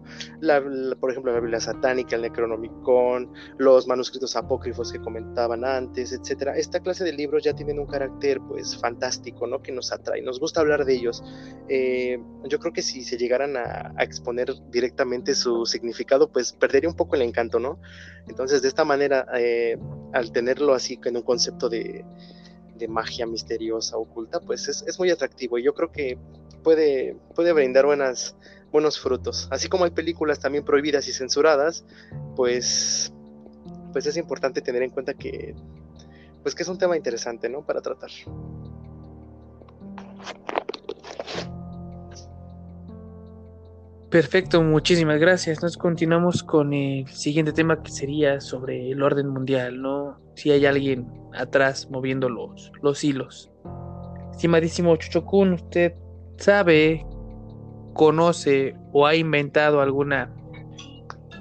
por ejemplo, la Biblia satánica, el Necronomicon, los manuscritos apócrifos que comentaban antes, etcétera. Esta clase de libros ya tienen un carácter, pues, fantástico, ¿no? Que nos atrae. Nos gusta hablar de ellos. Eh, yo creo que si se llegaran a, exponer directamente su significado, pues perdería un poco el encanto, ¿no? Entonces, de esta manera, eh, al tenerlo así en un concepto de, magia misteriosa, oculta, pues es, es muy atractivo. Y yo creo que puede, puede brindar buenas, buenos frutos. Así como hay películas también prohibidas y censuradas, pues, pues es importante tener en cuenta que, pues que es un tema interesante, ¿no? Para tratar. Perfecto, muchísimas gracias. Nos continuamos con el siguiente tema que sería sobre el orden mundial, ¿no? Si hay alguien atrás moviendo los, los hilos. Estimadísimo Chuchokun, usted sabe, conoce o ha inventado alguna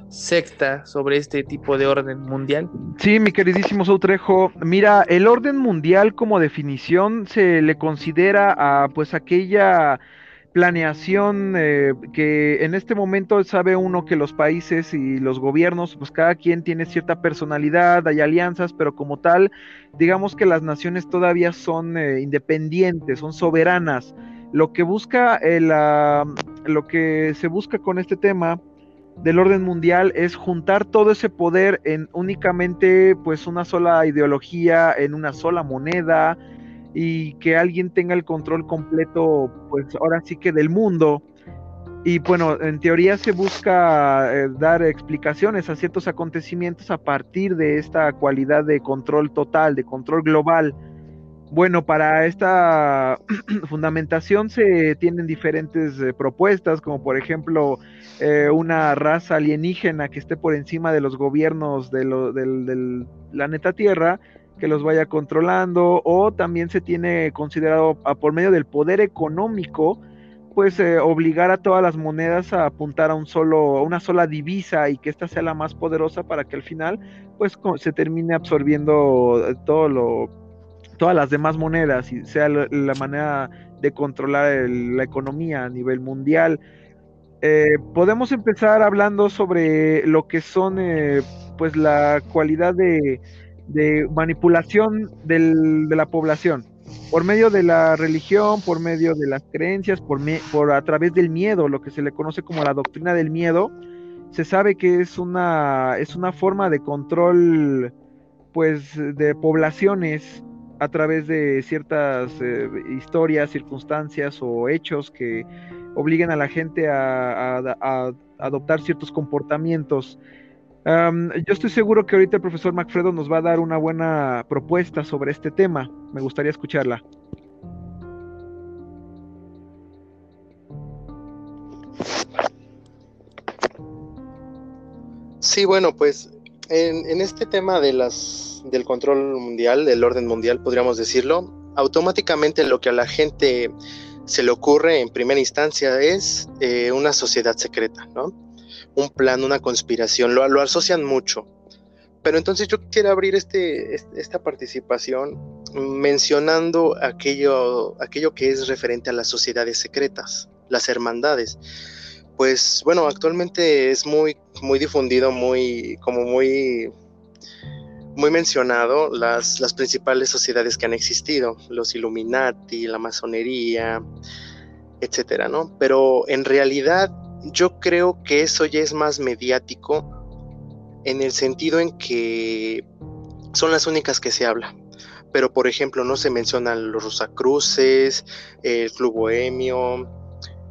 secta sobre este tipo de orden mundial? Sí, mi queridísimo Soutrejo. Mira, el orden mundial como definición se le considera a pues aquella planeación eh, que en este momento sabe uno que los países y los gobiernos, pues cada quien tiene cierta personalidad, hay alianzas, pero como tal, digamos que las naciones todavía son eh, independientes, son soberanas lo que busca el, lo que se busca con este tema del orden mundial es juntar todo ese poder en únicamente pues una sola ideología, en una sola moneda y que alguien tenga el control completo pues ahora sí que del mundo. Y bueno, en teoría se busca eh, dar explicaciones a ciertos acontecimientos a partir de esta cualidad de control total, de control global bueno, para esta fundamentación se tienen diferentes eh, propuestas, como por ejemplo eh, una raza alienígena que esté por encima de los gobiernos del, planeta Tierra, que los vaya controlando, o también se tiene considerado por medio del poder económico, pues eh, obligar a todas las monedas a apuntar a un solo, a una sola divisa y que ésta sea la más poderosa para que al final pues se termine absorbiendo todo lo todas las demás monedas y sea la, manera de controlar la economía a nivel mundial. Eh, podemos empezar hablando sobre lo que son eh, pues la cualidad de, manipulación de la población por medio de la religión, por medio de las creencias, por, por a través del miedo, lo que se le conoce como la doctrina del miedo, se sabe que es una, es una forma de control pues de poblaciones a través de ciertas eh, historias, circunstancias o hechos que obliguen a la gente a, adoptar ciertos comportamientos. yo estoy seguro que ahorita el profesor Macfredo nos va a dar una buena propuesta sobre este tema. Me gustaría escucharla. Sí, bueno, pues en, este tema de las, del control mundial, del orden mundial, podríamos decirlo, automáticamente lo que a la gente se le ocurre en primera instancia es eh, una sociedad secreta, ¿no? Un plan, una conspiración, lo, lo asocian mucho. Pero entonces yo quiero abrir este, esta participación mencionando aquello, aquello que es referente a las sociedades secretas, las hermandades pues bueno, actualmente es muy, muy difundido, muy, como muy, muy mencionado las, las principales sociedades que han existido, los Illuminati, la masonería, etcétera, ¿no? Pero en realidad yo creo que eso ya es más mediático en el sentido en que son las únicas que se habla. Pero, por ejemplo, no se mencionan los Rosacruces, el Club Bohemio,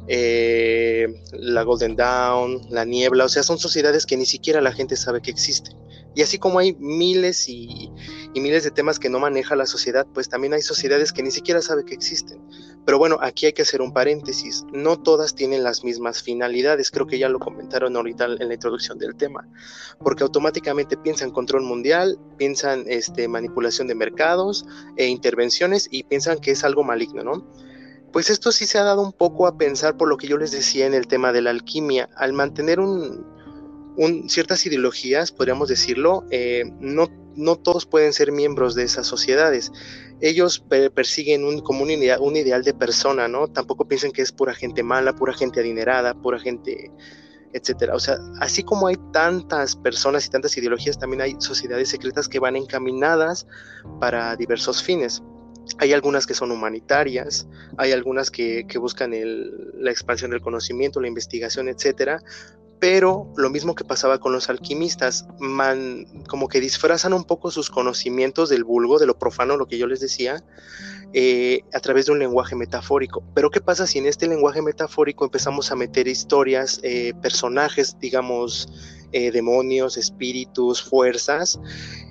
eh, la Golden Dawn, la Niebla, o sea, son sociedades que ni siquiera la gente sabe que existen. Y así como hay miles y, miles de temas que no maneja la sociedad, pues también hay sociedades que ni siquiera sabe que existen. Pero bueno, aquí hay que hacer un paréntesis. No todas tienen las mismas finalidades. Creo que ya lo comentaron ahorita en la introducción del tema. Porque automáticamente piensan control mundial, piensan este, manipulación de mercados e intervenciones y piensan que es algo maligno, ¿no? Pues esto sí se ha dado un poco a pensar por lo que yo les decía en el tema de la alquimia. Al mantener un, ciertas ideologías, podríamos decirlo, eh, no, no todos pueden ser miembros de esas sociedades. Ellos persiguen un, como un ideal, un ideal de persona, ¿no? Tampoco piensan que es pura gente mala, pura gente adinerada, pura gente etcétera. O sea, así como hay tantas personas y tantas ideologías, también hay sociedades secretas que van encaminadas para diversos fines. Hay algunas que son humanitarias, hay algunas que, buscan la expansión del conocimiento, la investigación, etcétera, pero lo mismo que pasaba con los alquimistas, como que disfrazan un poco sus conocimientos del vulgo, de lo profano, lo que yo les decía, eh, a través de un lenguaje metafórico. Pero ¿qué pasa si en este lenguaje metafórico empezamos a meter historias, eh, personajes, digamos, eh, demonios, espíritus, fuerzas?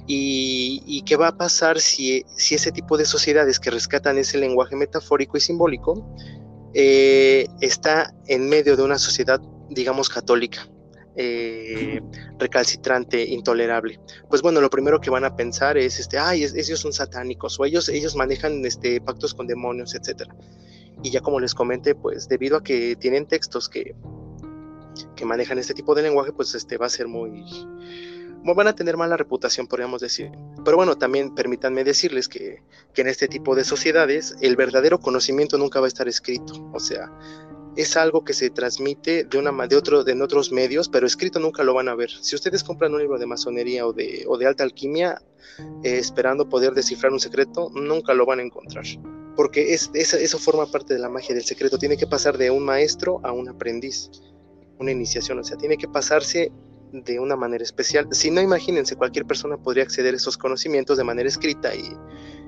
Y, qué va a pasar si, si, ese tipo de sociedades que rescatan ese lenguaje metafórico y simbólico está en medio de una sociedad, digamos, católica? Eh, recalcitrante, intolerable. Pues bueno, lo primero que van a pensar es, este, ay, ellos son satánicos o ellos, ellos manejan este, pactos con demonios, etcétera. Y ya como les comenté, pues debido a que tienen textos que, que manejan este tipo de lenguaje, pues este va a ser muy, van a tener mala reputación, podríamos decir. Pero bueno, también permítanme decirles que, que, en este tipo de sociedades el verdadero conocimiento nunca va a estar escrito. O sea, es algo que se transmite de una de otro de otros medios, pero escrito nunca lo van a ver. Si ustedes compran un libro de masonería o de, o de alta alquimia eh, esperando poder descifrar un secreto, nunca lo van a encontrar. Porque es, eso forma parte de la magia del secreto. Tiene que pasar de un maestro a un aprendiz, una iniciación. O sea, tiene que pasarse de una manera especial. Si no, imagínense, cualquier persona podría acceder a esos conocimientos de manera escrita y,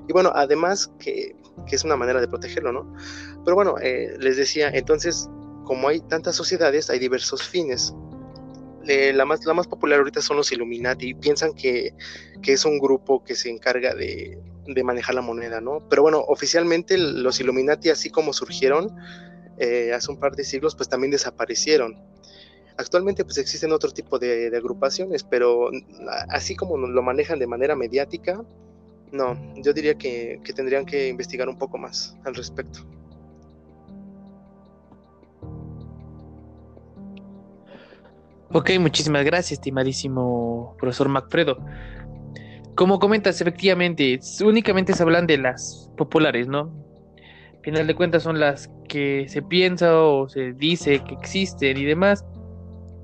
y bueno, además que, que, es una manera de protegerlo, ¿no? Pero bueno, eh, les decía, entonces, como hay tantas sociedades, hay diversos fines. Eh, la, más, la más popular ahorita son los Illuminati. Piensan que, que es un grupo que se encarga de, de, manejar la moneda, ¿no? Pero bueno, oficialmente los Illuminati, así como surgieron eh, hace un par de siglos, pues también desaparecieron. Actualmente pues existen otro tipo de, de agrupaciones, pero así como lo manejan de manera mediática, no, yo diría que, tendrían que investigar un poco más al respecto. Ok, muchísimas gracias, estimadísimo profesor Macfredo. Como comentas, efectivamente, únicamente se hablan de las populares, ¿no? Al final de cuentas son las que se piensa o se dice que existen y demás,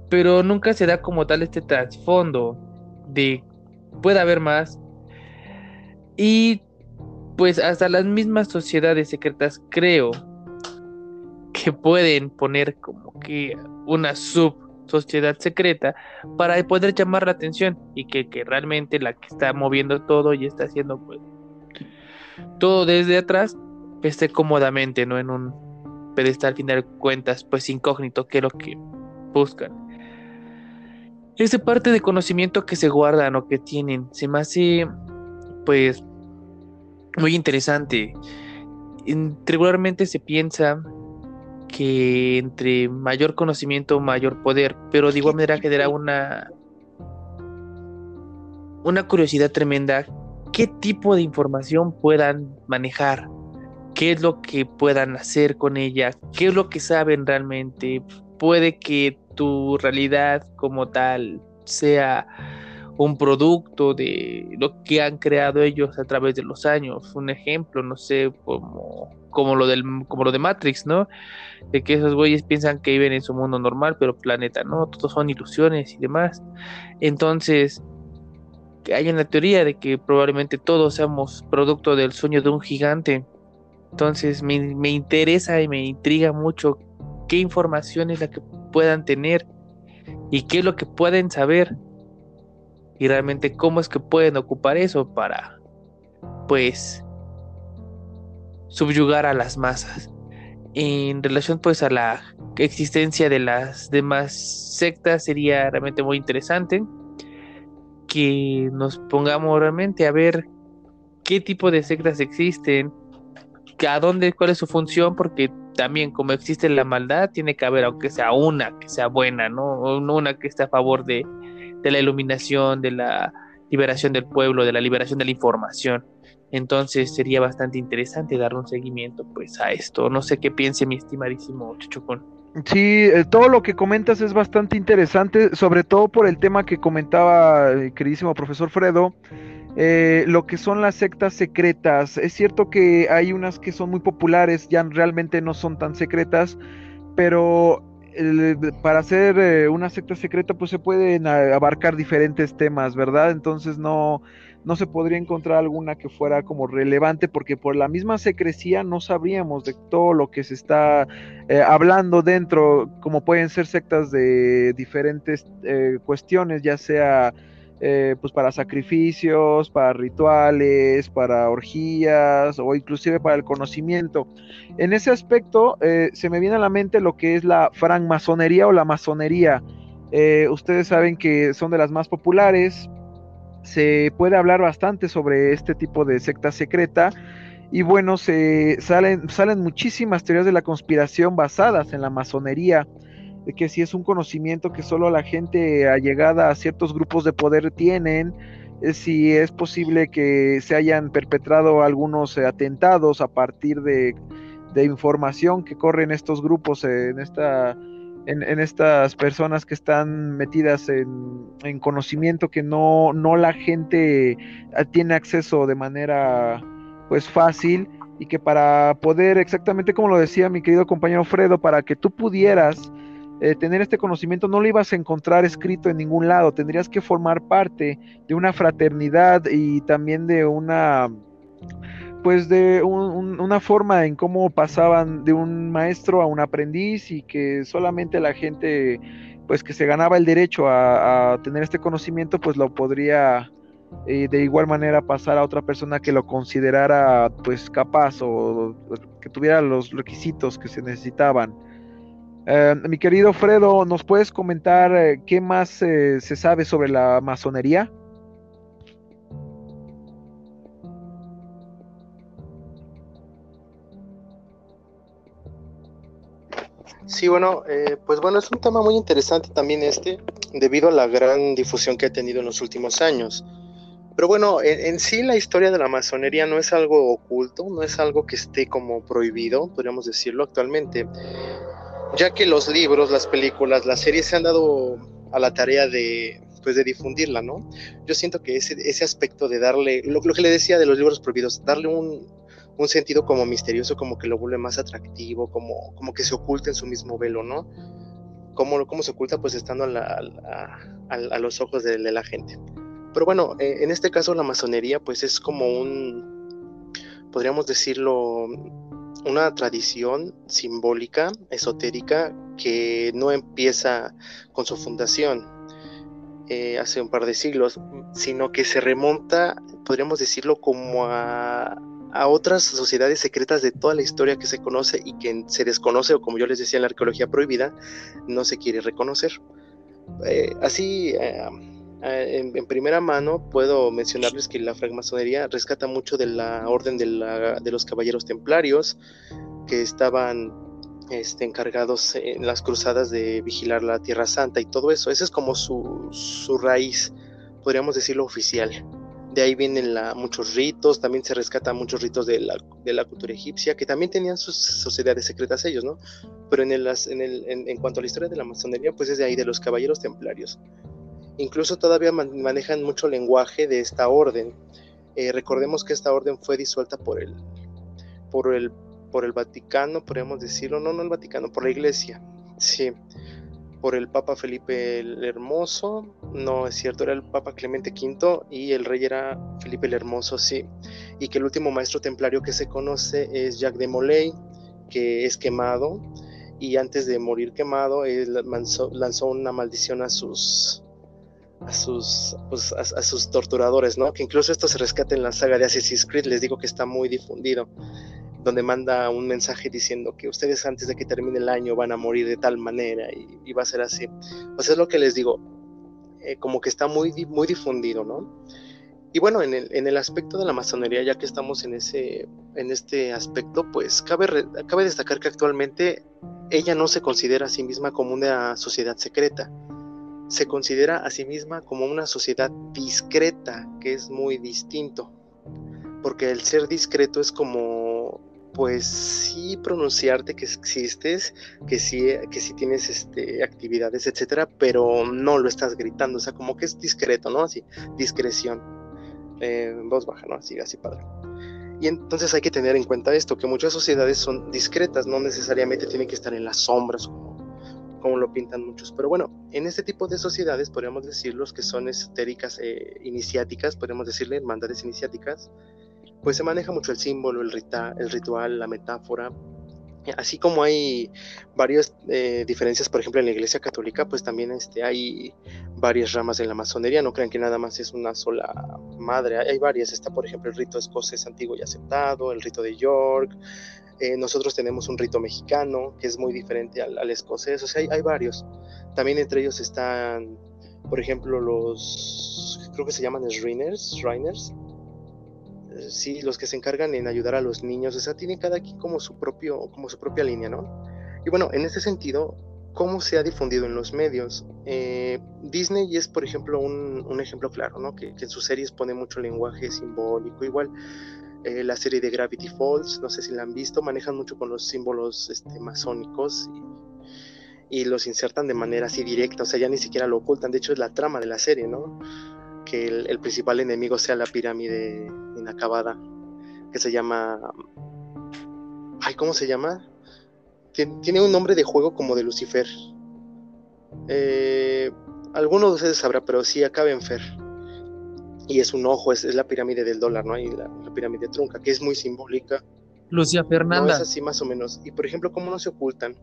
pero nunca se da como tal este trasfondo de puede haber más, y pues hasta las mismas sociedades secretas creo que pueden poner como que una sub sociedad secreta para poder llamar la atención y que, realmente la que está moviendo todo y está haciendo pues todo desde atrás esté cómodamente, no en un pedestal final de cuentas pues incógnito que es lo que buscan. Esa parte de conocimiento que se guardan o que tienen se me hace pues muy interesante. Regularmente se piensa que entre mayor conocimiento, mayor poder, pero de igual manera genera una, una curiosidad tremenda qué tipo de información puedan manejar, qué es lo que puedan hacer con ella, qué es lo que saben realmente. Puede que tu realidad como tal sea un producto de lo que han creado ellos a través de los años. Un ejemplo, no sé, como, como, lo, del, como lo de Matrix, ¿no? De que esos güeyes piensan que viven en su mundo normal, pero planeta no, todos son ilusiones y demás. Entonces, hay una teoría de que probablemente todos seamos producto del sueño de un gigante. Entonces me, me interesa y me intriga mucho qué información es la que puedan tener y qué es lo que pueden saber y realmente cómo es que pueden ocupar eso para pues subyugar a las masas. En relación pues a la existencia de las demás sectas sería realmente muy interesante que nos pongamos realmente a ver qué tipo de sectas existen a dónde cuál es su función porque también como existe la maldad tiene que haber aunque sea una que sea buena no una que esté a favor de, de la iluminación de la liberación del pueblo de la liberación de la información entonces sería bastante interesante dar un seguimiento pues a esto. No sé qué piense mi estimadísimo Chuchucón. Sí, eh, todo lo que comentas es bastante interesante, sobre todo por el tema que comentaba el queridísimo profesor Fredo, eh, lo que son las sectas secretas. Es cierto que hay unas que son muy populares, ya realmente no son tan secretas, pero para hacer eh, una secta secreta pues se pueden abarcar diferentes temas, ¿verdad? Entonces no no se podría encontrar alguna que fuera como relevante porque por la misma secrecía no sabríamos de todo lo que se está eh, hablando dentro, como pueden ser sectas de diferentes eh, cuestiones, ya sea eh, pues para sacrificios, para rituales, para orgías o inclusive para el conocimiento. En ese aspecto se me viene a la mente lo que es la francmasonería o la masonería. ustedes saben que son de las más populares, se puede hablar bastante sobre este tipo de secta secreta. Y bueno, se salen, salen muchísimas teorías de la conspiración basadas en la masonería, que si es un conocimiento que solo la gente allegada a ciertos grupos de poder tienen, eh, si es posible que se hayan perpetrado algunos eh, atentados a partir de, de información que corren estos grupos en esta en, estas personas que están metidas en, conocimiento que no, no la gente ah, tiene acceso de manera pues fácil y que para poder, exactamente como lo decía mi querido compañero Fredo, para que tú pudieras eh, tener este conocimiento no lo ibas a encontrar escrito en ningún lado, tendrías que formar parte de una fraternidad y también de una pues de una forma en cómo pasaban de un maestro a un aprendiz y que solamente la gente pues que se ganaba el derecho a, tener este conocimiento pues lo podría eh, de igual manera pasar a otra persona que lo considerara pues capaz o, que tuviera los requisitos que se necesitaban. Eh, mi querido Fredo, ¿nos puedes comentar eh, qué más se sabe sobre la masonería? Sí, bueno, eh, pues bueno, es un tema muy interesante también este, debido a la gran difusión que ha tenido en los últimos años. Pero bueno, en, sí la historia de la masonería no es algo oculto, no es algo que esté como prohibido, podríamos decirlo actualmente, ya que los libros, las películas, las series se han dado a la tarea de, pues, de difundirla, ¿no? Yo siento que ese, ese aspecto de darle, lo, lo que le decía de los libros prohibidos, darle un, un sentido como misterioso, como que lo vuelve más atractivo, como, como que se oculta en su mismo velo, ¿no? ¿Cómo, cómo se oculta? Pues estando a, a, los ojos de, la gente. Pero bueno, eh, en este caso la masonería pues es como un, podríamos decirlo, una tradición simbólica, esotérica, que no empieza con su fundación eh, hace un par de siglos, sino que se remonta, podríamos decirlo, como a, a otras sociedades secretas de toda la historia que se conoce y que se desconoce o como yo les decía en la arqueología prohibida, no se quiere reconocer. Eh, así, eh, eh, en, primera mano, puedo mencionarles que la francmasonería rescata mucho de la orden de, los caballeros templarios que estaban este, encargados en las cruzadas de vigilar la Tierra Santa y todo eso. Esa es como su, raíz, podríamos decirlo oficial. De ahí vienen la, muchos ritos, también se rescatan muchos ritos de la, de la, cultura egipcia, que también tenían sus sociedades secretas ellos, ¿no? Pero en, el, en, cuanto a la historia de la masonería, pues es de ahí, de los caballeros templarios. Incluso todavía manejan mucho lenguaje de esta orden. Eh, recordemos que esta orden fue disuelta por el, por el, por el Vaticano, podríamos decirlo, no, no el Vaticano, por la Iglesia, sí. por el Papa Felipe el Hermoso, no es cierto, era el Papa Clemente V y el rey era Felipe el Hermoso, sí, y que el último maestro templario que se conoce es Jacques de Molay, que es quemado y antes de morir quemado él lanzó, una maldición a sus a sus pues, a, sus torturadores, ¿no? Que incluso esto se rescata en la saga de Assassin's Creed, les digo que está muy difundido, donde manda un mensaje diciendo que ustedes antes de que termine el año van a morir de tal manera y, va a ser así. Pues es lo que les digo, eh, como que está muy, muy difundido, ¿no? Y bueno, en el, en el, aspecto de la masonería, ya que estamos en, ese, en este aspecto, pues cabe, cabe destacar que actualmente ella no se considera a sí misma como una sociedad secreta, se considera a sí misma como una sociedad discreta, que es muy distinto, porque el ser discreto es como, pues sí pronunciarte que existes, que sí, que sí tienes este, actividades, etcétera, pero no lo estás gritando, o sea, como que es discreto, ¿no? Así, discreción en voz baja, ¿no? Así, así padre. Y entonces hay que tener en cuenta esto, que muchas sociedades son discretas, no necesariamente tienen que estar en las sombras como, lo pintan muchos. Pero bueno, en este tipo de sociedades podríamos decir los que son esotéricas, eh, iniciáticas, podríamos decirle hermandades iniciáticas, pues se maneja mucho el símbolo, el, el ritual, la metáfora, Así como hay varias eh, diferencias, por ejemplo, en la Iglesia Católica, pues también este, hay varias ramas en la masonería. No crean que nada más es una sola madre. Hay varias. Está, por ejemplo, el rito escocés antiguo y aceptado, el rito de York. Eh, nosotros tenemos un rito mexicano que es muy diferente al, escocés. O sea, hay, varios. También entre ellos están, por ejemplo, los, creo que se llaman Shriners, Shriners sí, los que se encargan en ayudar a los niños, o sea, tiene cada quien como su propio, como su propia línea, ¿no? Y bueno, en este sentido, ¿cómo se ha difundido en los medios? Eh, Disney es, por ejemplo, un, ejemplo claro, ¿no? Que, en sus series pone mucho lenguaje simbólico, igual. Eh, la serie de Gravity Falls, no sé si la han visto, manejan mucho con los símbolos este, masónicos y, y los insertan de manera así directa, o sea, ya ni siquiera lo ocultan, de hecho es la trama de la serie, ¿no? Que el, principal enemigo sea la pirámide inacabada, que se llama... Ay, ¿cómo se llama? Tiene un nombre de juego como de Lucifer. Eh, alguno de ustedes sabrá, pero sí acaba en Fer. Y es un ojo, es, la pirámide del dólar, ¿no? Y la, pirámide trunca, que es muy simbólica. Lucia Fernanda. es así más o menos. Y por ejemplo, ¿cómo no se ocultan?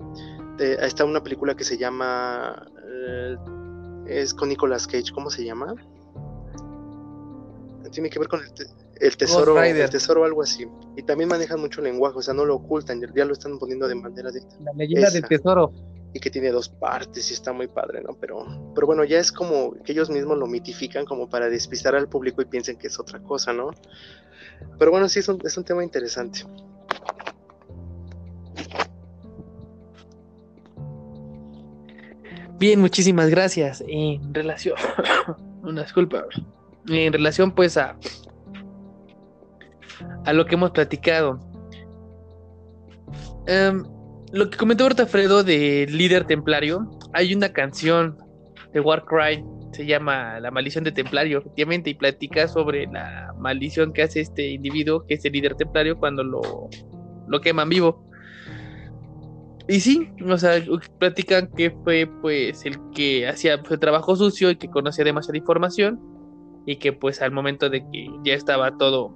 Eh, está una película que se llama... Eh, es con Nicolas Cage, ¿cómo se llama? Tiene que ver con el, tesoro, el tesoro o algo así. Y también manejan mucho lenguaje, o sea, no lo ocultan, ya lo están poniendo de manera de La leyenda del tesoro. Y que tiene dos partes y está muy padre, ¿no? Pero, pero bueno, ya es como que ellos mismos lo mitifican como para despistar al público y piensen que es otra cosa, ¿no? Pero bueno, sí, es un, es un tema interesante. Bien, muchísimas gracias. En relación, una disculpa en relación pues a, a lo que hemos platicado. Em, lo que comentó ahorita Fredo de líder templario, hay una canción de Warcry, se llama La maldición de templario, efectivamente, y platica sobre la maldición que hace este individuo, que es el líder templario, cuando lo, lo queman vivo. Y sí, o sea, platican que fue pues el que hacía el trabajo sucio y que conocía demasiada información y que pues al momento de que ya estaba todo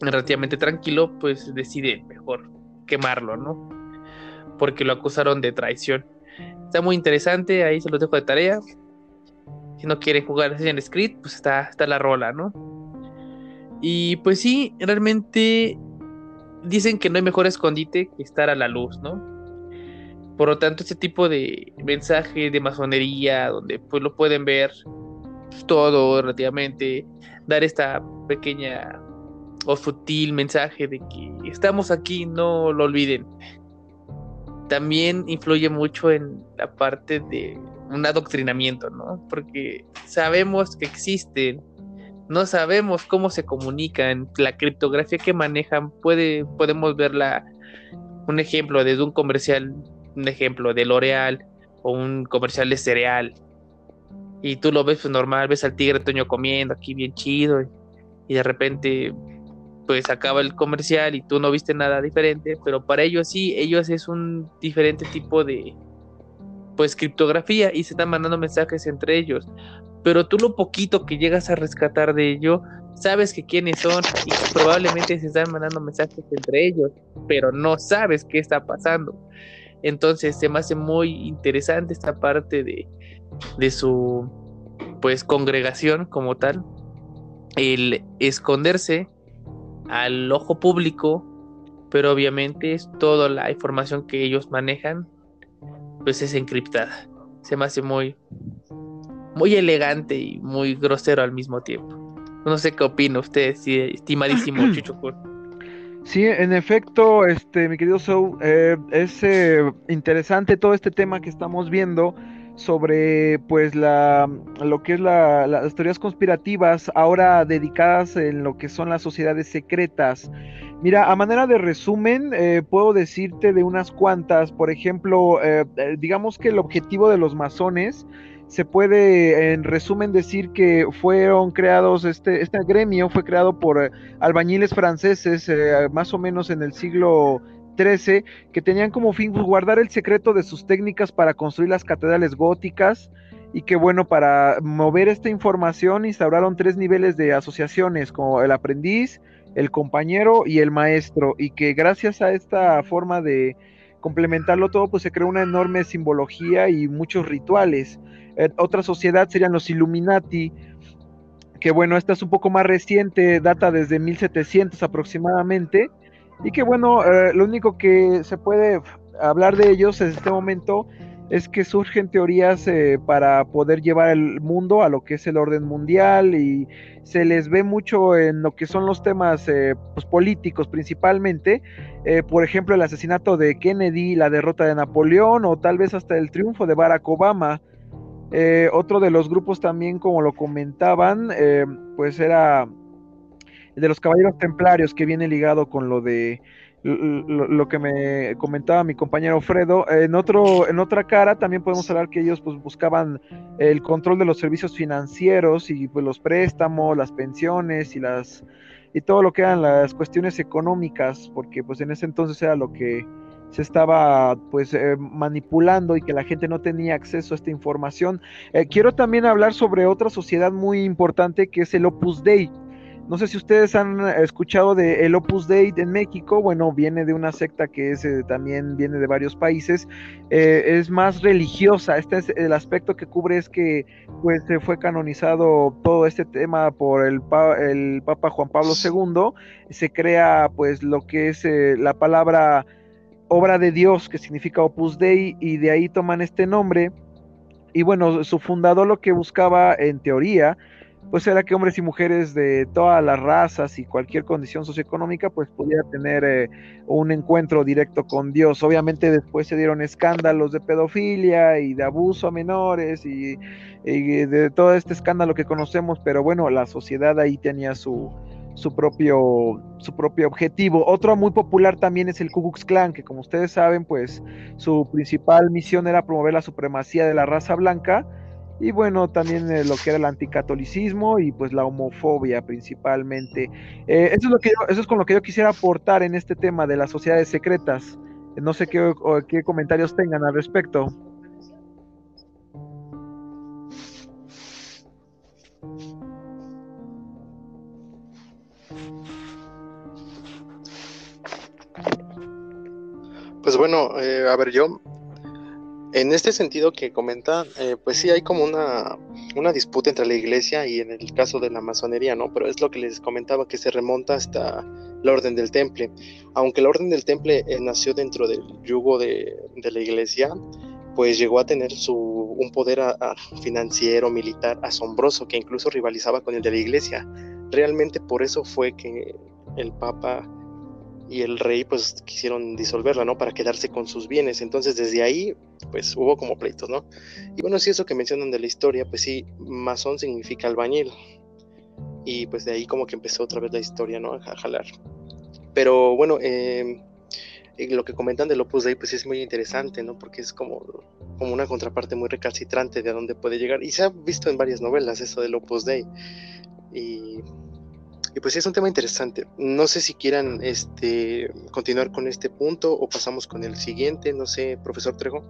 relativamente tranquilo, pues decide mejor quemarlo, ¿no? Porque lo acusaron de traición. Está muy interesante, ahí se los dejo de tarea. Si no quieren jugar Assassin's Creed, pues está, está la rola, ¿no? Y pues sí, realmente dicen que no hay mejor escondite que estar a la luz, ¿no? Por lo tanto, este tipo de mensaje de masonería, donde pues lo pueden ver todo relativamente, dar esta pequeña o sutil mensaje de que estamos aquí, no lo olviden. También influye mucho en la parte de un adoctrinamiento, ¿no? Porque sabemos que existen, no sabemos cómo se comunican, la criptografía que manejan, puede, podemos verla, un ejemplo desde un comercial, un ejemplo de L'Oreal o un comercial de cereal, y tú lo ves pues, normal, ves al tigre Toño comiendo aquí bien chido y, de repente pues acaba el comercial y tú no viste nada diferente, pero para ellos sí, ellos es un diferente tipo de pues criptografía y se están mandando mensajes entre ellos. Pero tú lo poquito que llegas a rescatar de ello, sabes que quiénes son y probablemente se están mandando mensajes entre ellos, pero no sabes qué está pasando. Entonces se me hace muy interesante esta parte de, de su pues congregación como tal, el esconderse al ojo público, pero obviamente es toda la información que ellos manejan, pues es encriptada. Se me hace muy, muy elegante y muy grosero al mismo tiempo. No sé qué opina usted, estimadísimo Chucho Sí, en efecto, este, mi querido Sou, eh, es eh, interesante todo este tema que estamos viendo sobre pues la lo que es la, las teorías conspirativas ahora dedicadas en lo que son las sociedades secretas. Mira, a manera de resumen, eh, puedo decirte de unas cuantas, por ejemplo, eh, eh, digamos que el objetivo de los masones se puede en resumen decir que fueron creados, este, este gremio fue creado por albañiles franceses más o menos en el siglo 13, que tenían como fin pues, guardar el secreto de sus técnicas para construir las catedrales góticas y que bueno, para mover esta información instauraron tres niveles de asociaciones, como el aprendiz, el compañero y el maestro, y que gracias a esta forma de complementarlo todo, pues se creó una enorme simbología y muchos rituales. Eh, otra sociedad serían los Illuminati, que bueno, esta es un poco más reciente, data desde 1700 aproximadamente, y que bueno, eh, lo único que se puede hablar de ellos en este momento es que surgen teorías eh, para poder llevar el mundo a lo que es el orden mundial y se les ve mucho en lo que son los temas pues, políticos principalmente, por ejemplo el asesinato de Kennedy, la derrota de Napoleón o tal vez hasta el triunfo de Barack Obama. Otro de los grupos también, como lo comentaban, pues era de los caballeros templarios que viene ligado con lo de lo, que me comentaba mi compañero Fredo. En, otro, en otra cara también podemos hablar que ellos pues, buscaban el control de los servicios financieros y pues, los préstamos, las pensiones y las y todo lo que eran las cuestiones económicas, porque pues en ese entonces era lo que se estaba pues eh, manipulando y que la gente no tenía acceso a esta información. Eh, quiero también hablar sobre otra sociedad muy importante que es el Opus Dei. No sé si ustedes han escuchado de el Opus Dei en México, bueno, viene de una secta que es, eh, también viene de varios países, eh, es más religiosa, este es el aspecto que cubre es que pues se fue canonizado todo este tema por el, el Papa Juan Pablo II, se crea pues lo que es eh, la palabra obra de Dios, que significa Opus Dei, y de ahí toman este nombre, y bueno, su fundador lo que buscaba en teoría, pues era que hombres y mujeres de todas las razas y cualquier condición socioeconómica pues pudiera tener eh, un encuentro directo con Dios. Obviamente después se dieron escándalos de pedofilia y de abuso a menores y, de todo este escándalo que conocemos, pero bueno, la sociedad ahí tenía su, su propio, su propio objetivo. Otro muy popular también es el Ku Klux Klan, que como ustedes saben, pues su principal misión era promover la supremacía de la raza blanca y bueno, también eh, lo que era el anticatolicismo y pues la homofobia principalmente. Eh, eso, es lo que eso es con lo que yo quisiera aportar en este tema de las sociedades secretas. No sé qué, qué comentarios tengan al respecto. Pues bueno, eh, a ver, yo en este sentido que comenta, eh, pues sí hay como una, una, disputa entre la iglesia y en el caso de la masonería, ¿no? Pero es lo que les comentaba que se remonta hasta la orden del temple. Aunque la orden del temple eh, nació dentro del yugo de, de, la iglesia, pues llegó a tener su, un poder financiero, militar asombroso que incluso rivalizaba con el de la iglesia. Realmente por eso fue que el Papa y el rey pues quisieron disolverla, ¿no? Para quedarse con sus bienes. Entonces desde ahí pues hubo como pleitos, ¿no? Y bueno, sí, eso que mencionan de la historia, pues sí, masón significa albañil. Y pues de ahí como que empezó otra vez la historia, ¿no? A jalar. Pero bueno, em, lo que comentan del Opus Dei pues es muy interesante, ¿no? Porque es como, como una contraparte muy recalcitrante de a dónde puede llegar. Y se ha visto en varias novelas eso del Opus Dei. Y y pues es un tema interesante. No sé si quieran este, continuar con este punto o pasamos con el siguiente. No sé, profesor Trejo.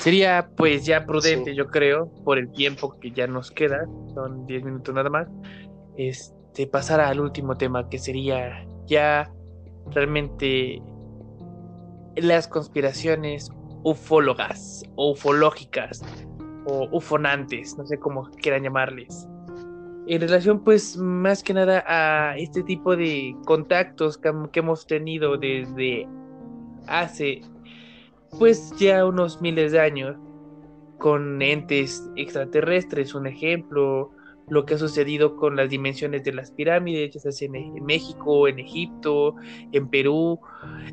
sería pues ya prudente, yo creo, por el tiempo que ya nos queda, son 10 minutos nada más, este, pasar al último tema que sería ya realmente las conspiraciones ufólogas o ufológicas ufonantes, no sé cómo quieran llamarles. En relación pues más que nada a este tipo de contactos que, que hemos tenido desde hace pues ya unos miles de años con entes extraterrestres, un ejemplo, lo que ha sucedido con las dimensiones de las pirámides, ya sea en, México, en Egipto, en Perú,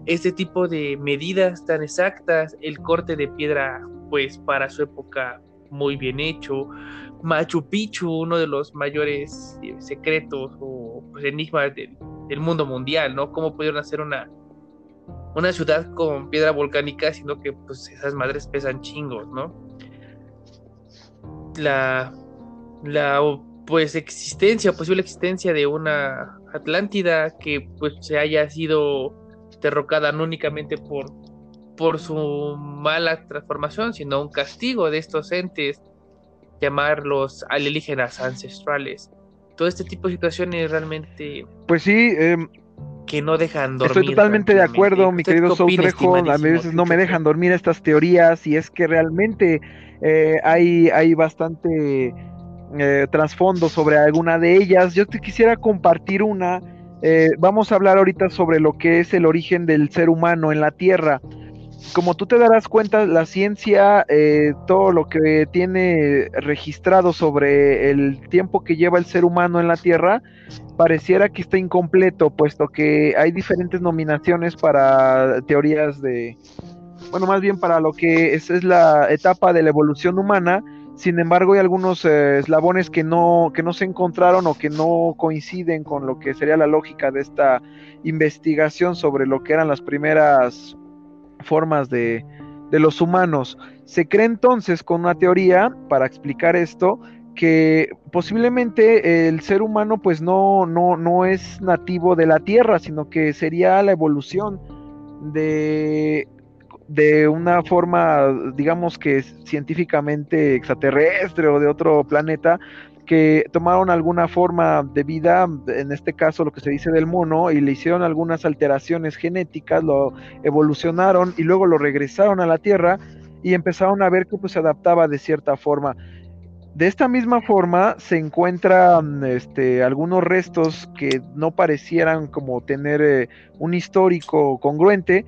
este tipo de medidas tan exactas, el corte de piedra, pues para su época muy bien hecho, Machu Picchu, uno de los mayores eh, secretos o pues, enigmas del, mundo mundial, ¿no? ¿Cómo pudieron hacer una, una ciudad con piedra volcánica, sino que pues esas madres pesan chingos, ¿no? La, la pues existencia, posible existencia de una Atlántida que pues se haya sido derrocada no únicamente por, por su mala transformación, sino un castigo de estos entes, llamarlos alienígenas ancestrales. Todo este tipo de situaciones realmente... Pues sí, eh, que no dejan dormir. Estoy totalmente de acuerdo, mi querido Soutrejo. A veces no me dejan dormir estas teorías y es que realmente eh, hay, hay bastante eh, trasfondo sobre alguna de ellas. Yo te quisiera compartir una. Eh, vamos a hablar ahorita sobre lo que es el origen del ser humano en la Tierra. Como tú te darás cuenta, la ciencia, eh, todo lo que tiene registrado sobre el tiempo que lleva el ser humano en la Tierra, pareciera que está incompleto, puesto que hay diferentes nominaciones para teorías de, bueno, más bien para lo que es, es la etapa de la evolución humana, sin embargo, hay algunos eh, eslabones que no, que no se encontraron o que no coinciden con lo que sería la lógica de esta investigación sobre lo que eran las primeras formas de, los humanos. Se cree entonces con una teoría para explicar esto que posiblemente el ser humano pues no, no, no es nativo de la Tierra, sino que sería la evolución de de una forma, digamos que científicamente extraterrestre o de otro planeta, que tomaron alguna forma de vida, en este caso lo que se dice del mono, y le hicieron algunas alteraciones genéticas, lo evolucionaron y luego lo regresaron a la Tierra y empezaron a ver que pues, se adaptaba de cierta forma. De esta misma forma se encuentran este, algunos restos que no parecieran como tener eh, un histórico congruente,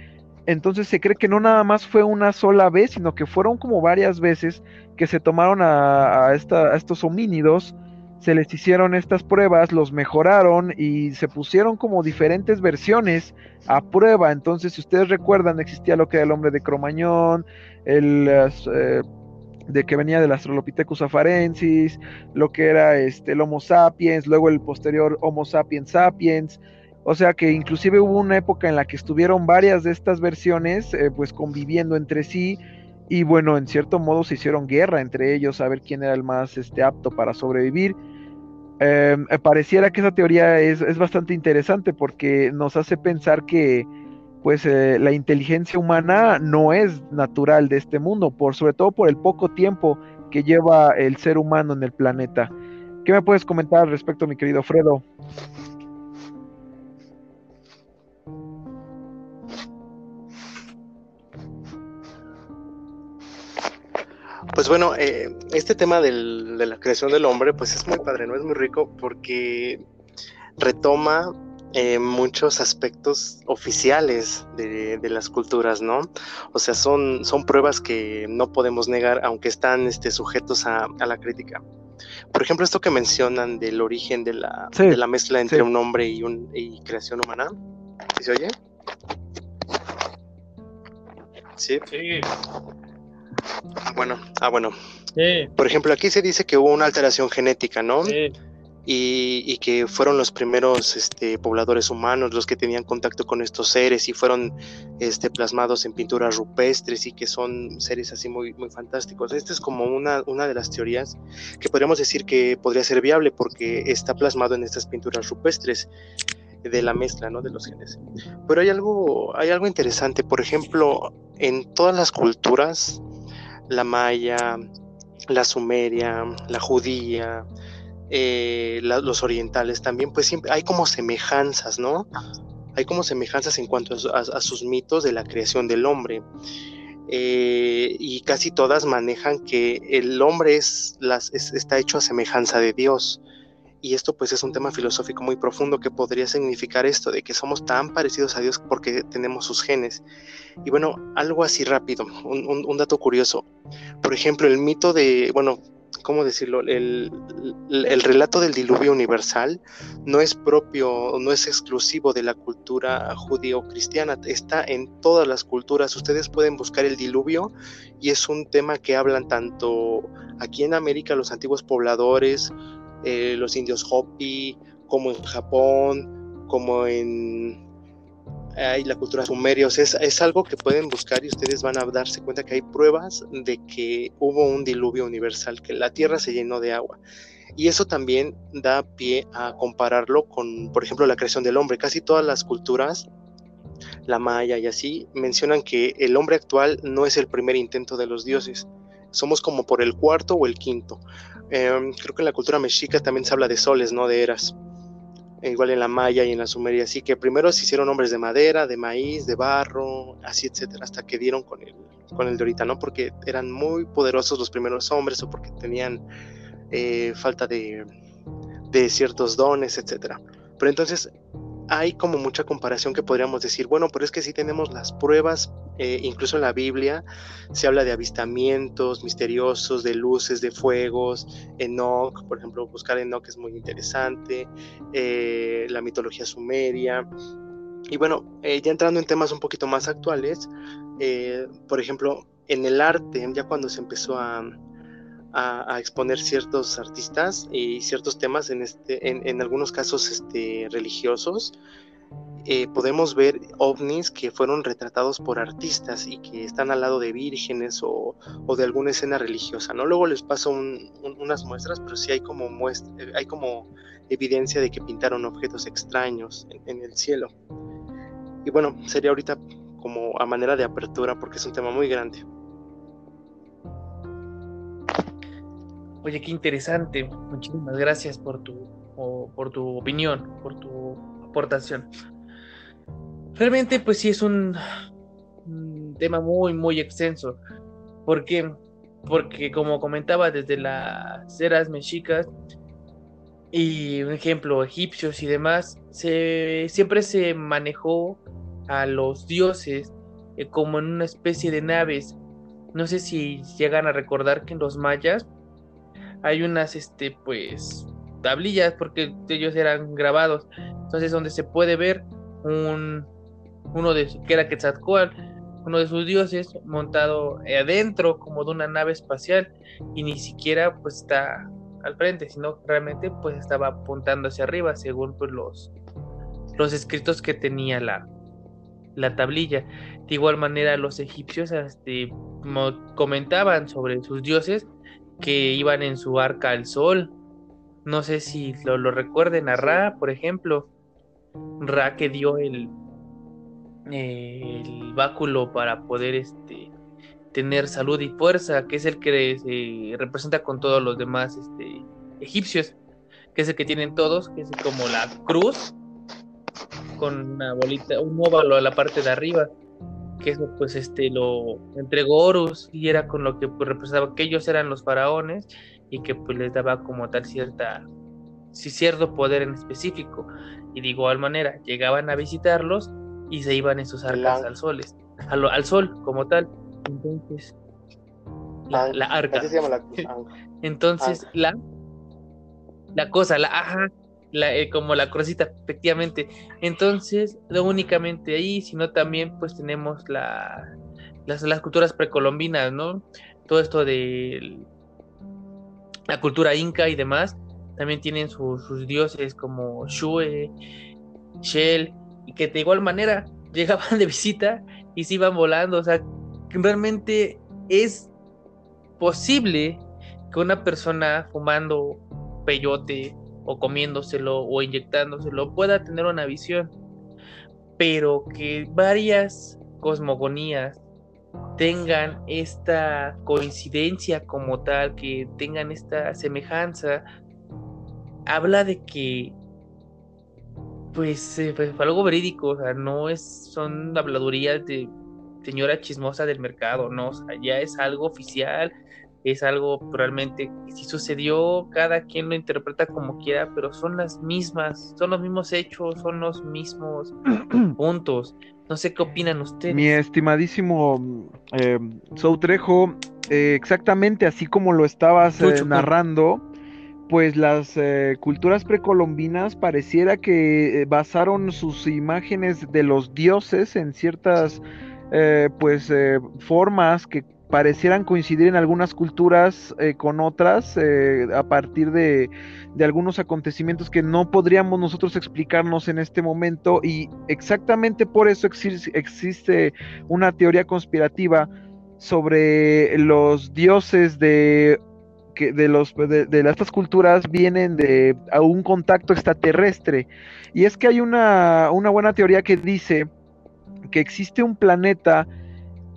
entonces se cree que no nada más fue una sola vez, sino que fueron como varias veces que se tomaron a, estos homínidos, se les hicieron estas pruebas, los mejoraron y se pusieron como diferentes versiones a prueba. Entonces, si ustedes recuerdan, existía lo que era el hombre de Cromañón, el... Eh, de que venía del Australopithecus afarensis, lo que era este, el Homo sapiens, luego el posterior Homo sapiens sapiens, o sea que inclusive hubo una época en la que estuvieron varias de estas versiones eh, pues conviviendo entre sí y bueno, en cierto modo se hicieron guerra entre ellos a ver quién era el más este, apto para sobrevivir. Em, eh, pareciera que esa teoría es, es, bastante interesante porque nos hace pensar que pues eh, la inteligencia humana no es natural de este mundo, por sobre todo por el poco tiempo que lleva el ser humano en el planeta. ¿Qué me puedes comentar al respecto, mi querido Fredo? Pues bueno, eh, este tema de la creación del hombre, pues es muy padre, ¿no? Es muy rico porque retoma eh, muchos aspectos oficiales de, las culturas, ¿no? O sea, son, son pruebas que no podemos negar, aunque están este, sujetos a, la crítica. Por ejemplo, esto que mencionan del origen de la, de la mezcla entre un hombre y, un, y creación humana. ¿Sí se oye? Sí. sí. Bueno, ah, bueno. Por ejemplo, aquí se dice que hubo una alteración genética, ¿no? Y, que fueron los primeros este, pobladores humanos los que tenían contacto con estos seres y fueron este, plasmados en pinturas rupestres y que son seres así muy, muy fantásticos. Esta es como una, una de las teorías que podríamos decir que podría ser viable porque está plasmado en estas pinturas rupestres de la mezcla ¿no? de los genes. Pero hay algo, hay algo interesante, por ejemplo, en todas las culturas la maya, la sumeria, la judía, eh, los orientales también, pues siempre hay como semejanzas, ¿no? Hay como semejanzas en cuanto a, su- a- a sus mitos de la creación del hombre. Eh, y casi todas manejan que el hombre es- está hecho a semejanza de Dios. Y esto pues es un tema filosófico muy profundo que podría significar esto de que somos tan parecidos a Dios porque tenemos sus genes. Y bueno, algo así rápido, un, un- dato curioso. Por ejemplo, el mito de, bueno, ¿cómo decirlo? El, el- el relato del diluvio universal no es propio, no es exclusivo de la cultura judío-cristiana, está en todas las culturas. Ustedes pueden buscar el diluvio y es un tema que hablan tanto aquí en América los antiguos pobladores, eh, los indios Hopi, como en Japón, como en hay la cultura sumeria, es, es algo que pueden buscar y ustedes van a darse cuenta que hay pruebas de que hubo un diluvio universal, que la tierra se llenó de agua. Y eso también da pie a compararlo con, por ejemplo, la creación del hombre. Casi todas las culturas, la maya y así, mencionan que el hombre actual no es el primer intento de los dioses. Somos como por el cuarto o el quinto. Em, creo que en la cultura mexica también se habla de soles, no de eras e igual en la maya y en la sumeria, así que primero se hicieron hombres de madera, de maíz, de barro, así etcétera, hasta que dieron con el, con el de ahorita, ¿no? Porque eran muy poderosos los primeros hombres o porque tenían eh, falta de, de ciertos dones, etcétera. Pero entonces hay como mucha comparación que podríamos decir, bueno, pero es que sí tenemos las pruebas, eh, incluso en la Biblia se habla de avistamientos misteriosos, de luces, de fuegos, Enoch, por ejemplo, buscar Enoch es muy interesante, eh, la mitología sumeria. Y bueno, eh, ya entrando en temas un poquito más actuales, por ejemplo, en el arte, ya cuando se empezó a, a, a exponer ciertos artistas y ciertos temas, en, este, en, en algunos casos este, religiosos, eh, podemos ver ovnis que fueron retratados por artistas y que están al lado de vírgenes o, o de alguna escena religiosa, ¿no? Luego les paso un, un, unas muestras, pero sí hay como, muestra, hay como evidencia de que pintaron objetos extraños en, en el cielo. Y bueno, sería ahorita como a manera de apertura porque es un tema muy grande. Oye, qué interesante. Muchísimas gracias por tu, por tu opinión, por tu aportación. Realmente, pues sí es un, un tema muy, muy extenso. ¿Por qué? Porque como comentaba, desde las eras mexicas y un ejemplo, egipcios y demás, se, siempre se manejó a los dioses eh, como en una especie de naves. No sé si llegan a recordar que en los mayas hay unas, este, pues, tablillas, porque ellos eran grabados. Entonces, donde se puede ver un, uno de, que era Quetzalcoatl, uno de sus dioses, montado adentro como de una nave espacial, y ni siquiera, pues, está al frente, sino realmente, pues, estaba apuntando hacia arriba, según, pues, los, los escritos que tenía la, la tablilla. De igual manera, los egipcios, este, comentaban sobre sus dioses, que iban en su arca al sol. No sé si lo, lo recuerden a Ra, por ejemplo. Ra que dio el, el báculo para poder este, tener salud y fuerza, que es el que se representa con todos los demás este, egipcios, que es el que tienen todos, que es como la cruz, con una bolita, un óvalo a la parte de arriba que eso pues este lo entregó Horus y era con lo que pues, representaba que ellos eran los faraones y que pues les daba como tal cierta sí, cierto poder en específico. Y de igual manera llegaban a visitarlos y se iban en sus arcas al sol al, al, sol como tal. Entonces la, la arca. entonces la la cosa la ajá eh, como la crucita, efectivamente. Entonces, no únicamente ahí, sino también pues tenemos la, las, las culturas precolombinas, ¿no? Todo esto de la cultura inca y demás, también tienen su, sus dioses como Shue, Shell, y que de igual manera llegaban de visita y se iban volando, o sea, realmente es posible que una persona fumando peyote o comiéndoselo o inyectándoselo pueda tener una visión, pero que varias cosmogonías tengan esta coincidencia como tal, que tengan esta semejanza, habla de que pues eh, fue, fue algo verídico, o sea, no es, son habladurías de señora chismosa del mercado, no, o sea, ya es algo oficial, es algo realmente que si sucedió, cada quien lo interpreta como quiera, pero son las mismas, son los mismos hechos, son los mismos puntos. No sé qué opinan ustedes. Mi estimadísimo eh, Soutrejo, eh, exactamente así como lo estabas eh, narrando, pues las eh, culturas precolombinas pareciera que basaron sus imágenes de los dioses en ciertas eh, pues eh, formas que parecieran coincidir en algunas culturas eh, con otras eh, a partir de, de algunos acontecimientos que no podríamos nosotros explicarnos en este momento. Y exactamente por eso exis- existe una teoría conspirativa sobre los dioses de que de los de estas culturas vienen de a un contacto extraterrestre. Y es que hay una, una buena teoría que dice que existe un planeta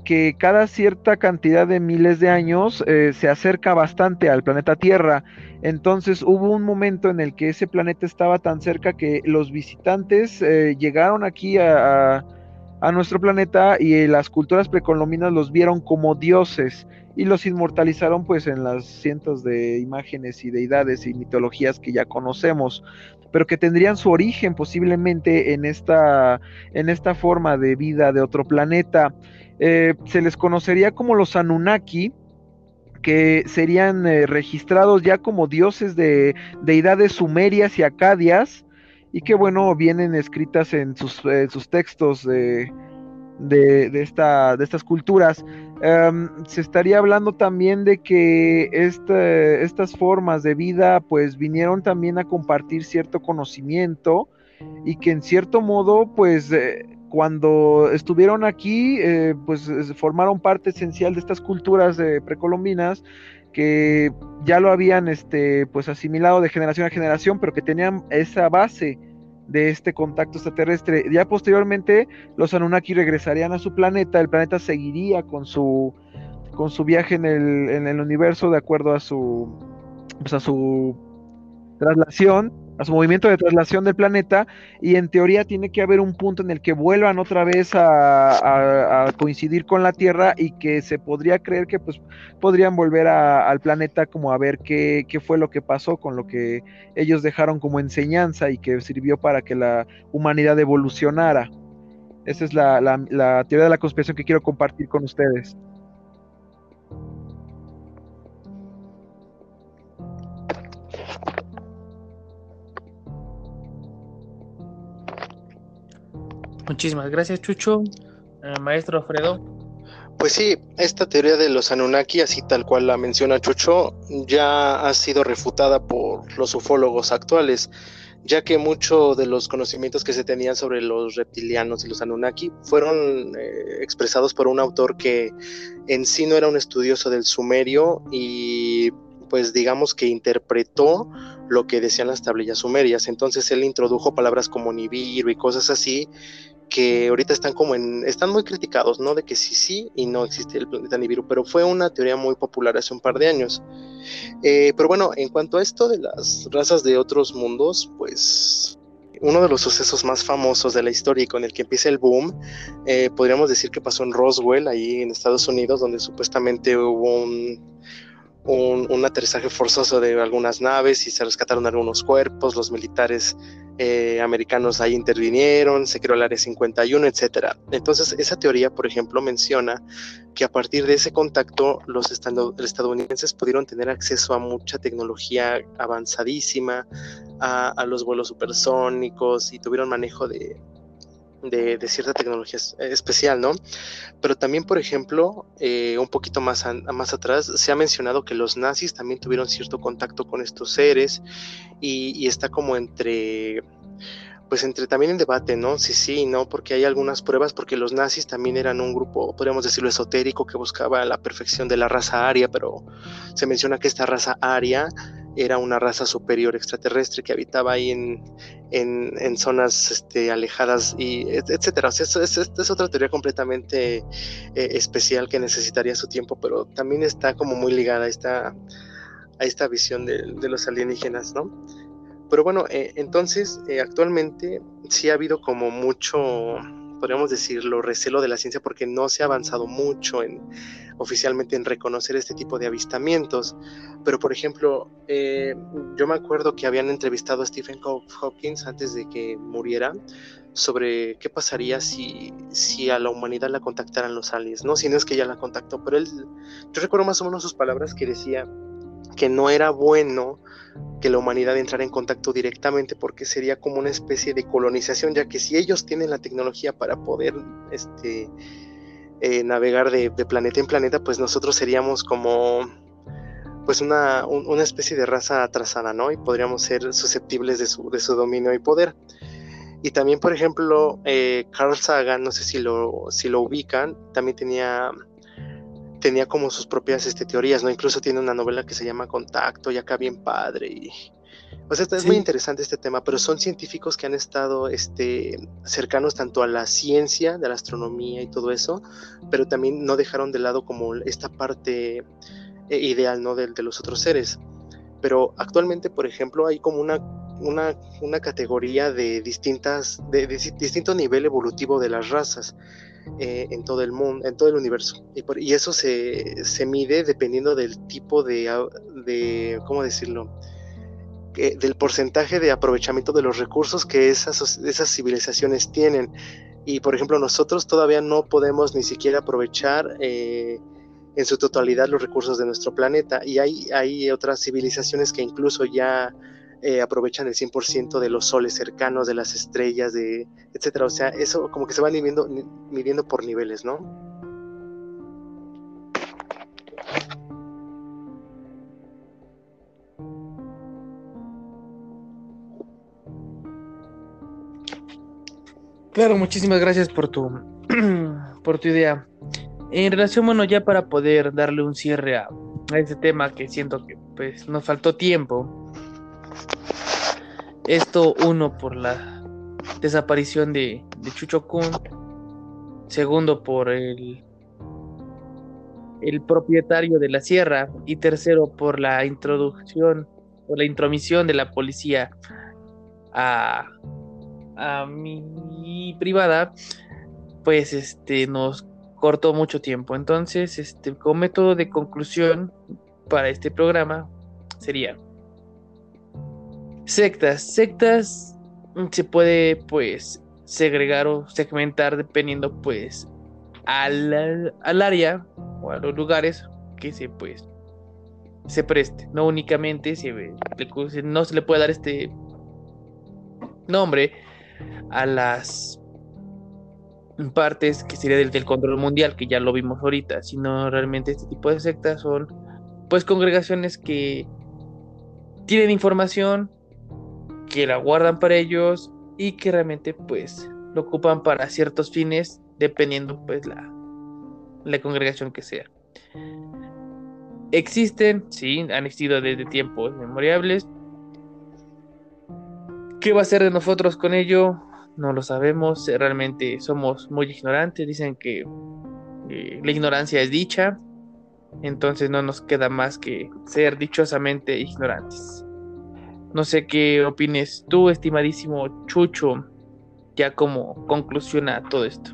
que cada cierta cantidad de miles de años eh, se acerca bastante al planeta Tierra. Entonces hubo un momento en el que ese planeta estaba tan cerca que los visitantes eh, llegaron aquí a, a- nuestro planeta y eh, las culturas precolombinas los vieron como dioses y los inmortalizaron pues en las cientos de imágenes y deidades y mitologías que ya conocemos, pero que tendrían su origen posiblemente en esta, en esta forma de vida de otro planeta. Eh, se les conocería como los Anunnaki, que serían eh, registrados ya como dioses de deidades sumerias y acadias, y que bueno, vienen escritas en sus, eh, textos de, de, esta, de estas culturas. Em, se estaría hablando también de que estas formas de vida pues vinieron también a compartir cierto conocimiento y que en cierto modo pues cuando estuvieron aquí eh, pues es- formaron parte esencial de estas culturas eh, precolombinas que ya lo habían este pues asimilado de generación a generación pero que tenían esa base de este contacto extraterrestre. Ya posteriormente los Anunnaki regresarían a su planeta, el planeta seguiría con su con su viaje en el, en el universo de acuerdo a su pues a su traslación, a su movimiento de traslación del planeta, y en teoría tiene que haber un punto en el que vuelvan otra vez a, coincidir con la Tierra y que se podría creer que pues podrían volver al planeta como a ver qué, qué fue lo que pasó con lo que ellos dejaron como enseñanza y que sirvió para que la humanidad evolucionara. Esa es la- la teoría de la conspiración que quiero compartir con ustedes. Muchísimas gracias, Chucho. Eh, maestro Alfredo. Pues sí, esta teoría de los Anunnaki, así tal cual la menciona Chucho, ya ha sido refutada por los ufólogos actuales, ya que muchos de los conocimientos que se tenían sobre los reptilianos y los Anunnaki fueron eh, expresados por un autor que en sí no era un estudioso del sumerio y pues digamos que interpretó lo que decían las tablillas sumerias. Entonces él introdujo palabras como Nibiru y cosas así que ahorita están como en, están muy criticados, ¿no? De que sí, sí y no existe el planeta Nibiru, pero fue una teoría muy popular hace un par de años. Eh, pero bueno, en cuanto a esto de las razas de otros mundos, pues uno de los sucesos más famosos de la historia y con el que empieza el boom, eh, podríamos decir que pasó en Roswell, ahí en Estados Unidos, donde supuestamente hubo un, un, aterrizaje forzoso de algunas naves y se rescataron algunos cuerpos, los militares eh, americanos ahí intervinieron, se creó el Área 51, etcétera. Entonces, esa teoría, por ejemplo, menciona que a partir de ese contacto los estado- estadounidenses pudieron tener acceso a mucha tecnología avanzadísima, a los vuelos supersónicos y tuvieron manejo de, de, cierta tecnología es- especial, ¿no? Pero también, por ejemplo, eh, un poquito más, más atrás, se ha mencionado que los nazis también tuvieron cierto contacto con estos seres y, y está como entre, pues entre también en debate, ¿no? Sí, sí, no, porque hay algunas pruebas, porque los nazis también eran un grupo, podríamos decirlo, esotérico que buscaba la perfección de la raza aria, pero se menciona que esta raza aria era una raza superior extraterrestre que habitaba ahí en, en, en zonas este, alejadas, y etcétera. O sea, es, es, otra teoría completamente eh, especial que necesitaría su tiempo, pero también está como muy ligada a esta, a esta visión de, de los alienígenas, ¿no? Pero bueno, eh, entonces eh, actualmente sí ha habido como mucho podríamos decirlo, recelo de la ciencia porque no se ha avanzado mucho en, oficialmente en reconocer este tipo de avistamientos. Pero, por ejemplo, eh, yo me acuerdo que habían entrevistado a Stephen Hopkins antes de que muriera sobre qué pasaría si, si a la humanidad la contactaran los aliens, ¿no? Si no es que ya la contactó, pero él, yo recuerdo más o menos sus palabras que decía que no era bueno que la humanidad entrara en contacto directamente porque sería como una especie de colonización, ya que si ellos tienen la tecnología para poder este, eh, navegar de, planeta en planeta, pues nosotros seríamos como pues una, una, especie de raza atrasada, ¿no? Y podríamos ser susceptibles de su, de su dominio y poder. Y también, por ejemplo, eh, Carl Sagan, no sé si lo, si lo ubican, también tenía tenía como sus propias este, teorías, ¿no? Incluso tiene una novela que se llama Contacto, y acá bien padre. Y, o sea, es muy interesante este tema, pero son científicos que han estado este, cercanos tanto a la ciencia de la astronomía y todo eso, pero también no dejaron de lado como esta parte eh, ideal, ¿no? De, de, los otros seres. Pero actualmente, por ejemplo, hay como una, una, una categoría de distintas, de, de distinto nivel evolutivo de las razas. Eh, en todo el mundo, en todo el universo. Y, por, y eso se, se, mide dependiendo del tipo de, de ¿cómo decirlo? Del porcentaje de aprovechamiento de los recursos que esas, esas civilizaciones tienen. Y por ejemplo, nosotros todavía no podemos ni siquiera aprovechar eh, en su totalidad los recursos de nuestro planeta. Y hay, hay otras civilizaciones que incluso ya eh, aprovechan el 100% de los soles cercanos, de las estrellas, de etcétera. O sea, eso como que se va midiendo, midiendo por niveles, ¿no? Claro, muchísimas gracias por tu por tu idea. En relación, bueno, ya para poder darle un cierre a, a este tema que siento que pues nos faltó tiempo. Esto uno por la desaparición de, Chucho Kun, segundo por el, el propietario de la sierra y tercero por la introducción o la intromisión de la policía a, a mi privada, pues este nos cortó mucho tiempo. Entonces, este como método de conclusión para este programa sería Sectas. Sectas se puede pues segregar o segmentar dependiendo pues al, al área o a los lugares que se pues se preste. No únicamente se, no se le puede dar este nombre a las partes que sería del, del, control mundial, que ya lo vimos ahorita, sino realmente este tipo de sectas son pues congregaciones que tienen información, que la guardan para ellos y que realmente pues lo ocupan para ciertos fines dependiendo pues la, la congregación que sea. Existen, sí, han existido desde tiempos memorables. ¿Qué va a ser de nosotros con ello? No lo sabemos, realmente somos muy ignorantes, dicen que eh, la ignorancia es dicha, entonces no nos queda más que ser dichosamente ignorantes. No sé qué opines tú, estimadísimo Chucho, ya como conclusión a todo esto.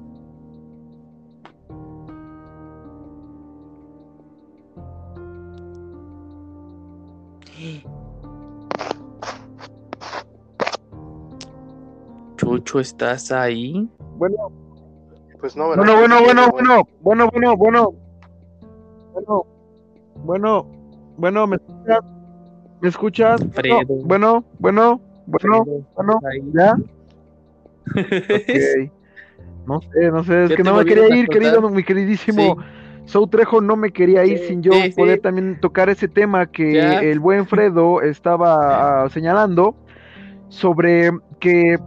Chucho, ¿estás ahí? Bueno, pues no, bueno, bueno, bueno, bueno, bueno, bueno, bueno, bueno, bueno, bueno, me ¿Me escuchas? Bueno, bueno, bueno, bueno, ¿ya? No sé, no sé, es que no me quería ir, querido, mi queridísimo Soutrejo, no me quería ir sin yo poder también tocar ese tema que el buen Fredo estaba ah, señalando sobre que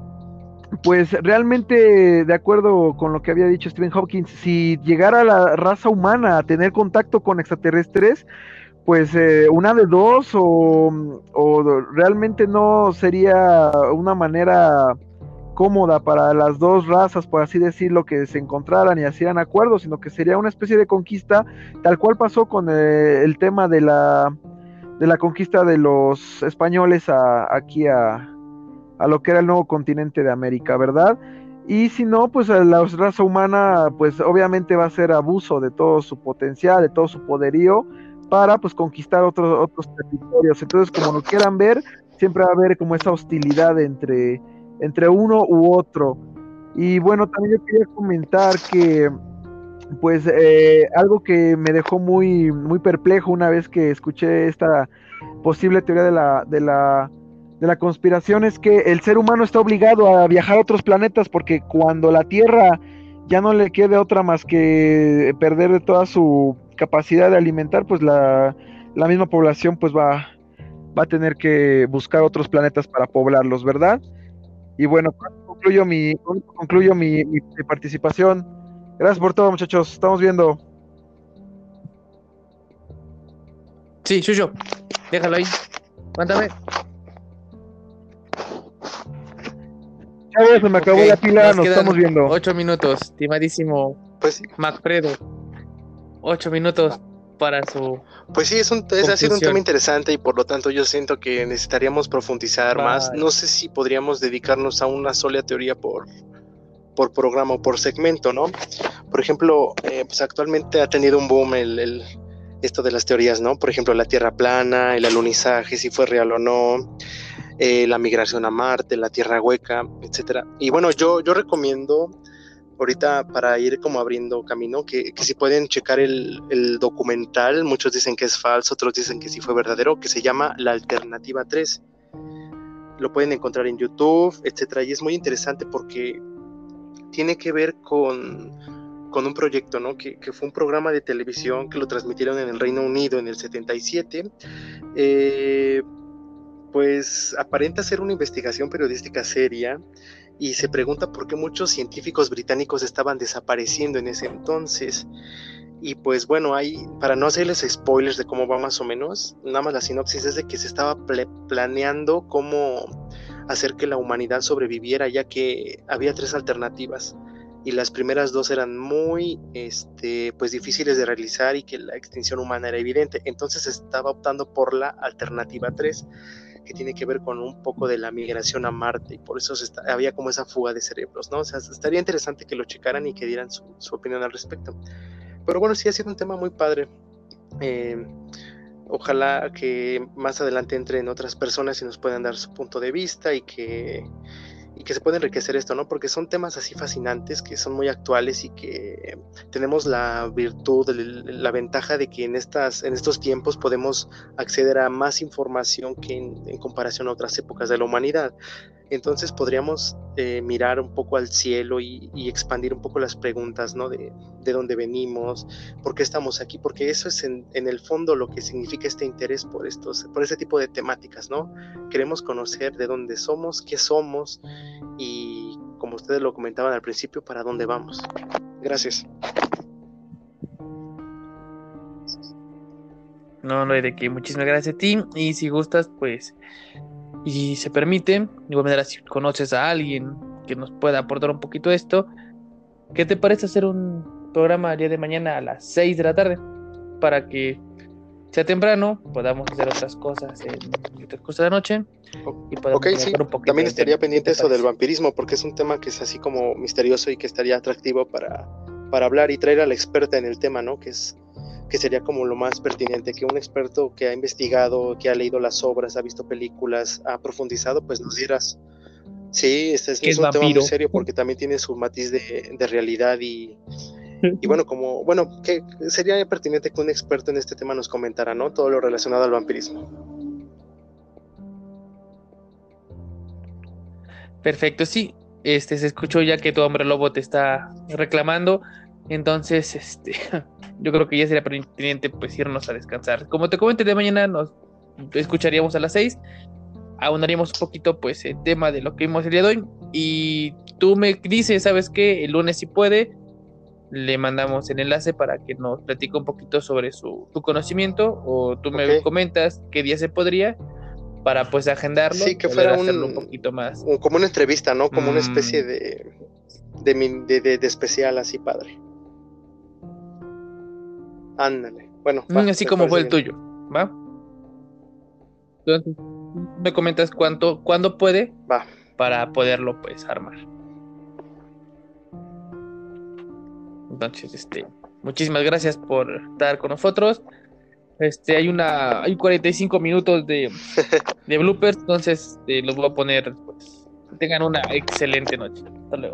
pues realmente, de acuerdo con lo que había dicho Stephen Hawking, si llegara la raza humana a tener contacto con extraterrestres, pues eh, una de dos o, o realmente no sería una manera cómoda para las dos razas, por así decirlo, que se encontraran y hicieran acuerdos, sino que sería una especie de conquista, tal cual pasó con eh, el tema de la, de la conquista de los españoles a, aquí a, a lo que era el nuevo continente de América, ¿verdad? Y si no, pues la raza humana, pues obviamente va a ser abuso de todo su potencial, de todo su poderío, para pues conquistar otros, otros territorios. Entonces, como lo quieran ver, siempre va a haber como esa hostilidad entre, entre uno u otro. Y bueno, también yo quería comentar que pues eh, algo que me dejó muy, muy perplejo una vez que escuché esta posible teoría de la, de la de la conspiración es que el ser humano está obligado a viajar a otros planetas porque cuando la Tierra ya no le quede otra más que perder de toda su capacidad de alimentar, pues la, la misma población pues va, va a tener que buscar otros planetas para poblarlos, ¿verdad? Y bueno, concluyo mi, concluyo mi, mi, mi participación. Gracias por todo, muchachos. Estamos viendo. Sí, Chucho, déjalo ahí. Cuéntame. Ya se me acabó la pila, nos estamos viendo. Ocho minutos, estimadísimo Pues sí, Macfredo. Ocho minutos para su. pues sí, es un, es, ha sido un tema interesante y por lo tanto yo siento que necesitaríamos profundizar más. No sé si podríamos dedicarnos a una sola teoría por, por programa o por segmento, ¿no? Por ejemplo, eh, pues actualmente ha tenido un boom el, el- esto de las teorías, ¿no? Por ejemplo, la Tierra plana, el alunizaje, si fue real o no, eh, la migración a Marte, la Tierra hueca, etcétera. Y bueno, yo, yo recomiendo ahorita para ir como abriendo camino, que, que si pueden checar el, el documental, muchos dicen que es falso, otros dicen que sí fue verdadero, que se llama La Alternativa 3. Lo pueden encontrar en YouTube, etcétera, y es muy interesante porque tiene que ver con, con un proyecto, ¿no? Que, que fue un programa de televisión que lo transmitieron en el Reino Unido en el 77. Eh, pues aparenta ser una investigación periodística seria y se pregunta por qué muchos científicos británicos estaban desapareciendo en ese entonces. Y pues bueno, hay, para no hacerles spoilers de cómo va más o menos, nada más la sinopsis es de que se estaba planeando cómo hacer que la humanidad sobreviviera, ya que había tres alternativas y las primeras dos eran muy este, pues difíciles de realizar y que la extinción humana era evidente. Entonces se estaba optando por la alternativa 3, que tiene que ver con un poco de la migración a Marte y por eso se había como esa fuga de cerebros, ¿no? O sea, estaría interesante que lo checaran y que dieran su, su opinión al respecto. Pero bueno, sí ha sido un tema muy padre. Eh, ojalá que más adelante entren otras personas y nos puedan dar su punto de vista y que, y que se pueda enriquecer esto, ¿no? Porque son temas así fascinantes que son muy actuales y que tenemos la virtud, la ventaja de que en, estas, en estos tiempos podemos acceder a más información que en, en comparación a otras épocas de la humanidad. Entonces podríamos eh, mirar un poco al cielo y, expandir un poco las preguntas, ¿no? De, de dónde venimos, por qué estamos aquí, porque eso es en, en el fondo lo que significa este interés por estos, por este tipo de temáticas, ¿no? Queremos conocer de dónde somos, qué somos y, como ustedes lo comentaban al principio, para dónde vamos. Gracias. No, no hay de qué. Muchísimas gracias a ti. Y si gustas, pues, y se permite, de igual manera, si conoces a alguien que nos pueda aportar un poquito esto, ¿qué te parece hacer un programa el día de mañana a las 6 de la tarde? Para que sea temprano, podamos hacer otras cosas en el transcurso de la noche. Y Ok, sí. un poquito También estaría tema. ¿Qué pendiente te eso del vampirismo, porque es un tema que es así como misterioso y que estaría atractivo para, para hablar y traer a la experta en el tema, ¿no? Que es que sería como lo más pertinente, que un experto que ha investigado, que ha leído las obras, ha visto películas, ha profundizado, pues nos dieras. Sí, este es, ¿Qué es es un tema muy serio porque también tiene su matiz de, de realidad y, y bueno, como, bueno, que sería pertinente que un experto en este tema nos comentara, ¿no? Todo lo relacionado al vampirismo. Perfecto, sí. Este se escuchó ya que tu hombre lobo te está reclamando. Entonces, este, yo creo que ya sería pertinente pues irnos a descansar. Como te comenté de mañana, nos escucharíamos a las 6. Aunaríamos un poquito pues el tema de lo que vimos el día de hoy. Y tú me dices, ¿sabes qué? El lunes si puede. le mandamos el enlace para que nos platique un poquito sobre su, su conocimiento o tú me comentas qué día se podría para pues agendarlo Sí, que fuera hacerlo un- un poquito más. Como una entrevista, ¿no? Como una Mm. especie de, de, de, de- de especial así padre. Ándale. Bueno, Mm, va, así como fue el tuyo, ¿va? Entonces, me comentas cuánto, cuándo puede. Va. para poderlo pues armar. Entonces, este, muchísimas gracias por estar con nosotros. Este, hay una, hay 45 minutos de, de bloopers, entonces este, los voy a poner después. Que tengan una excelente noche. Hasta luego.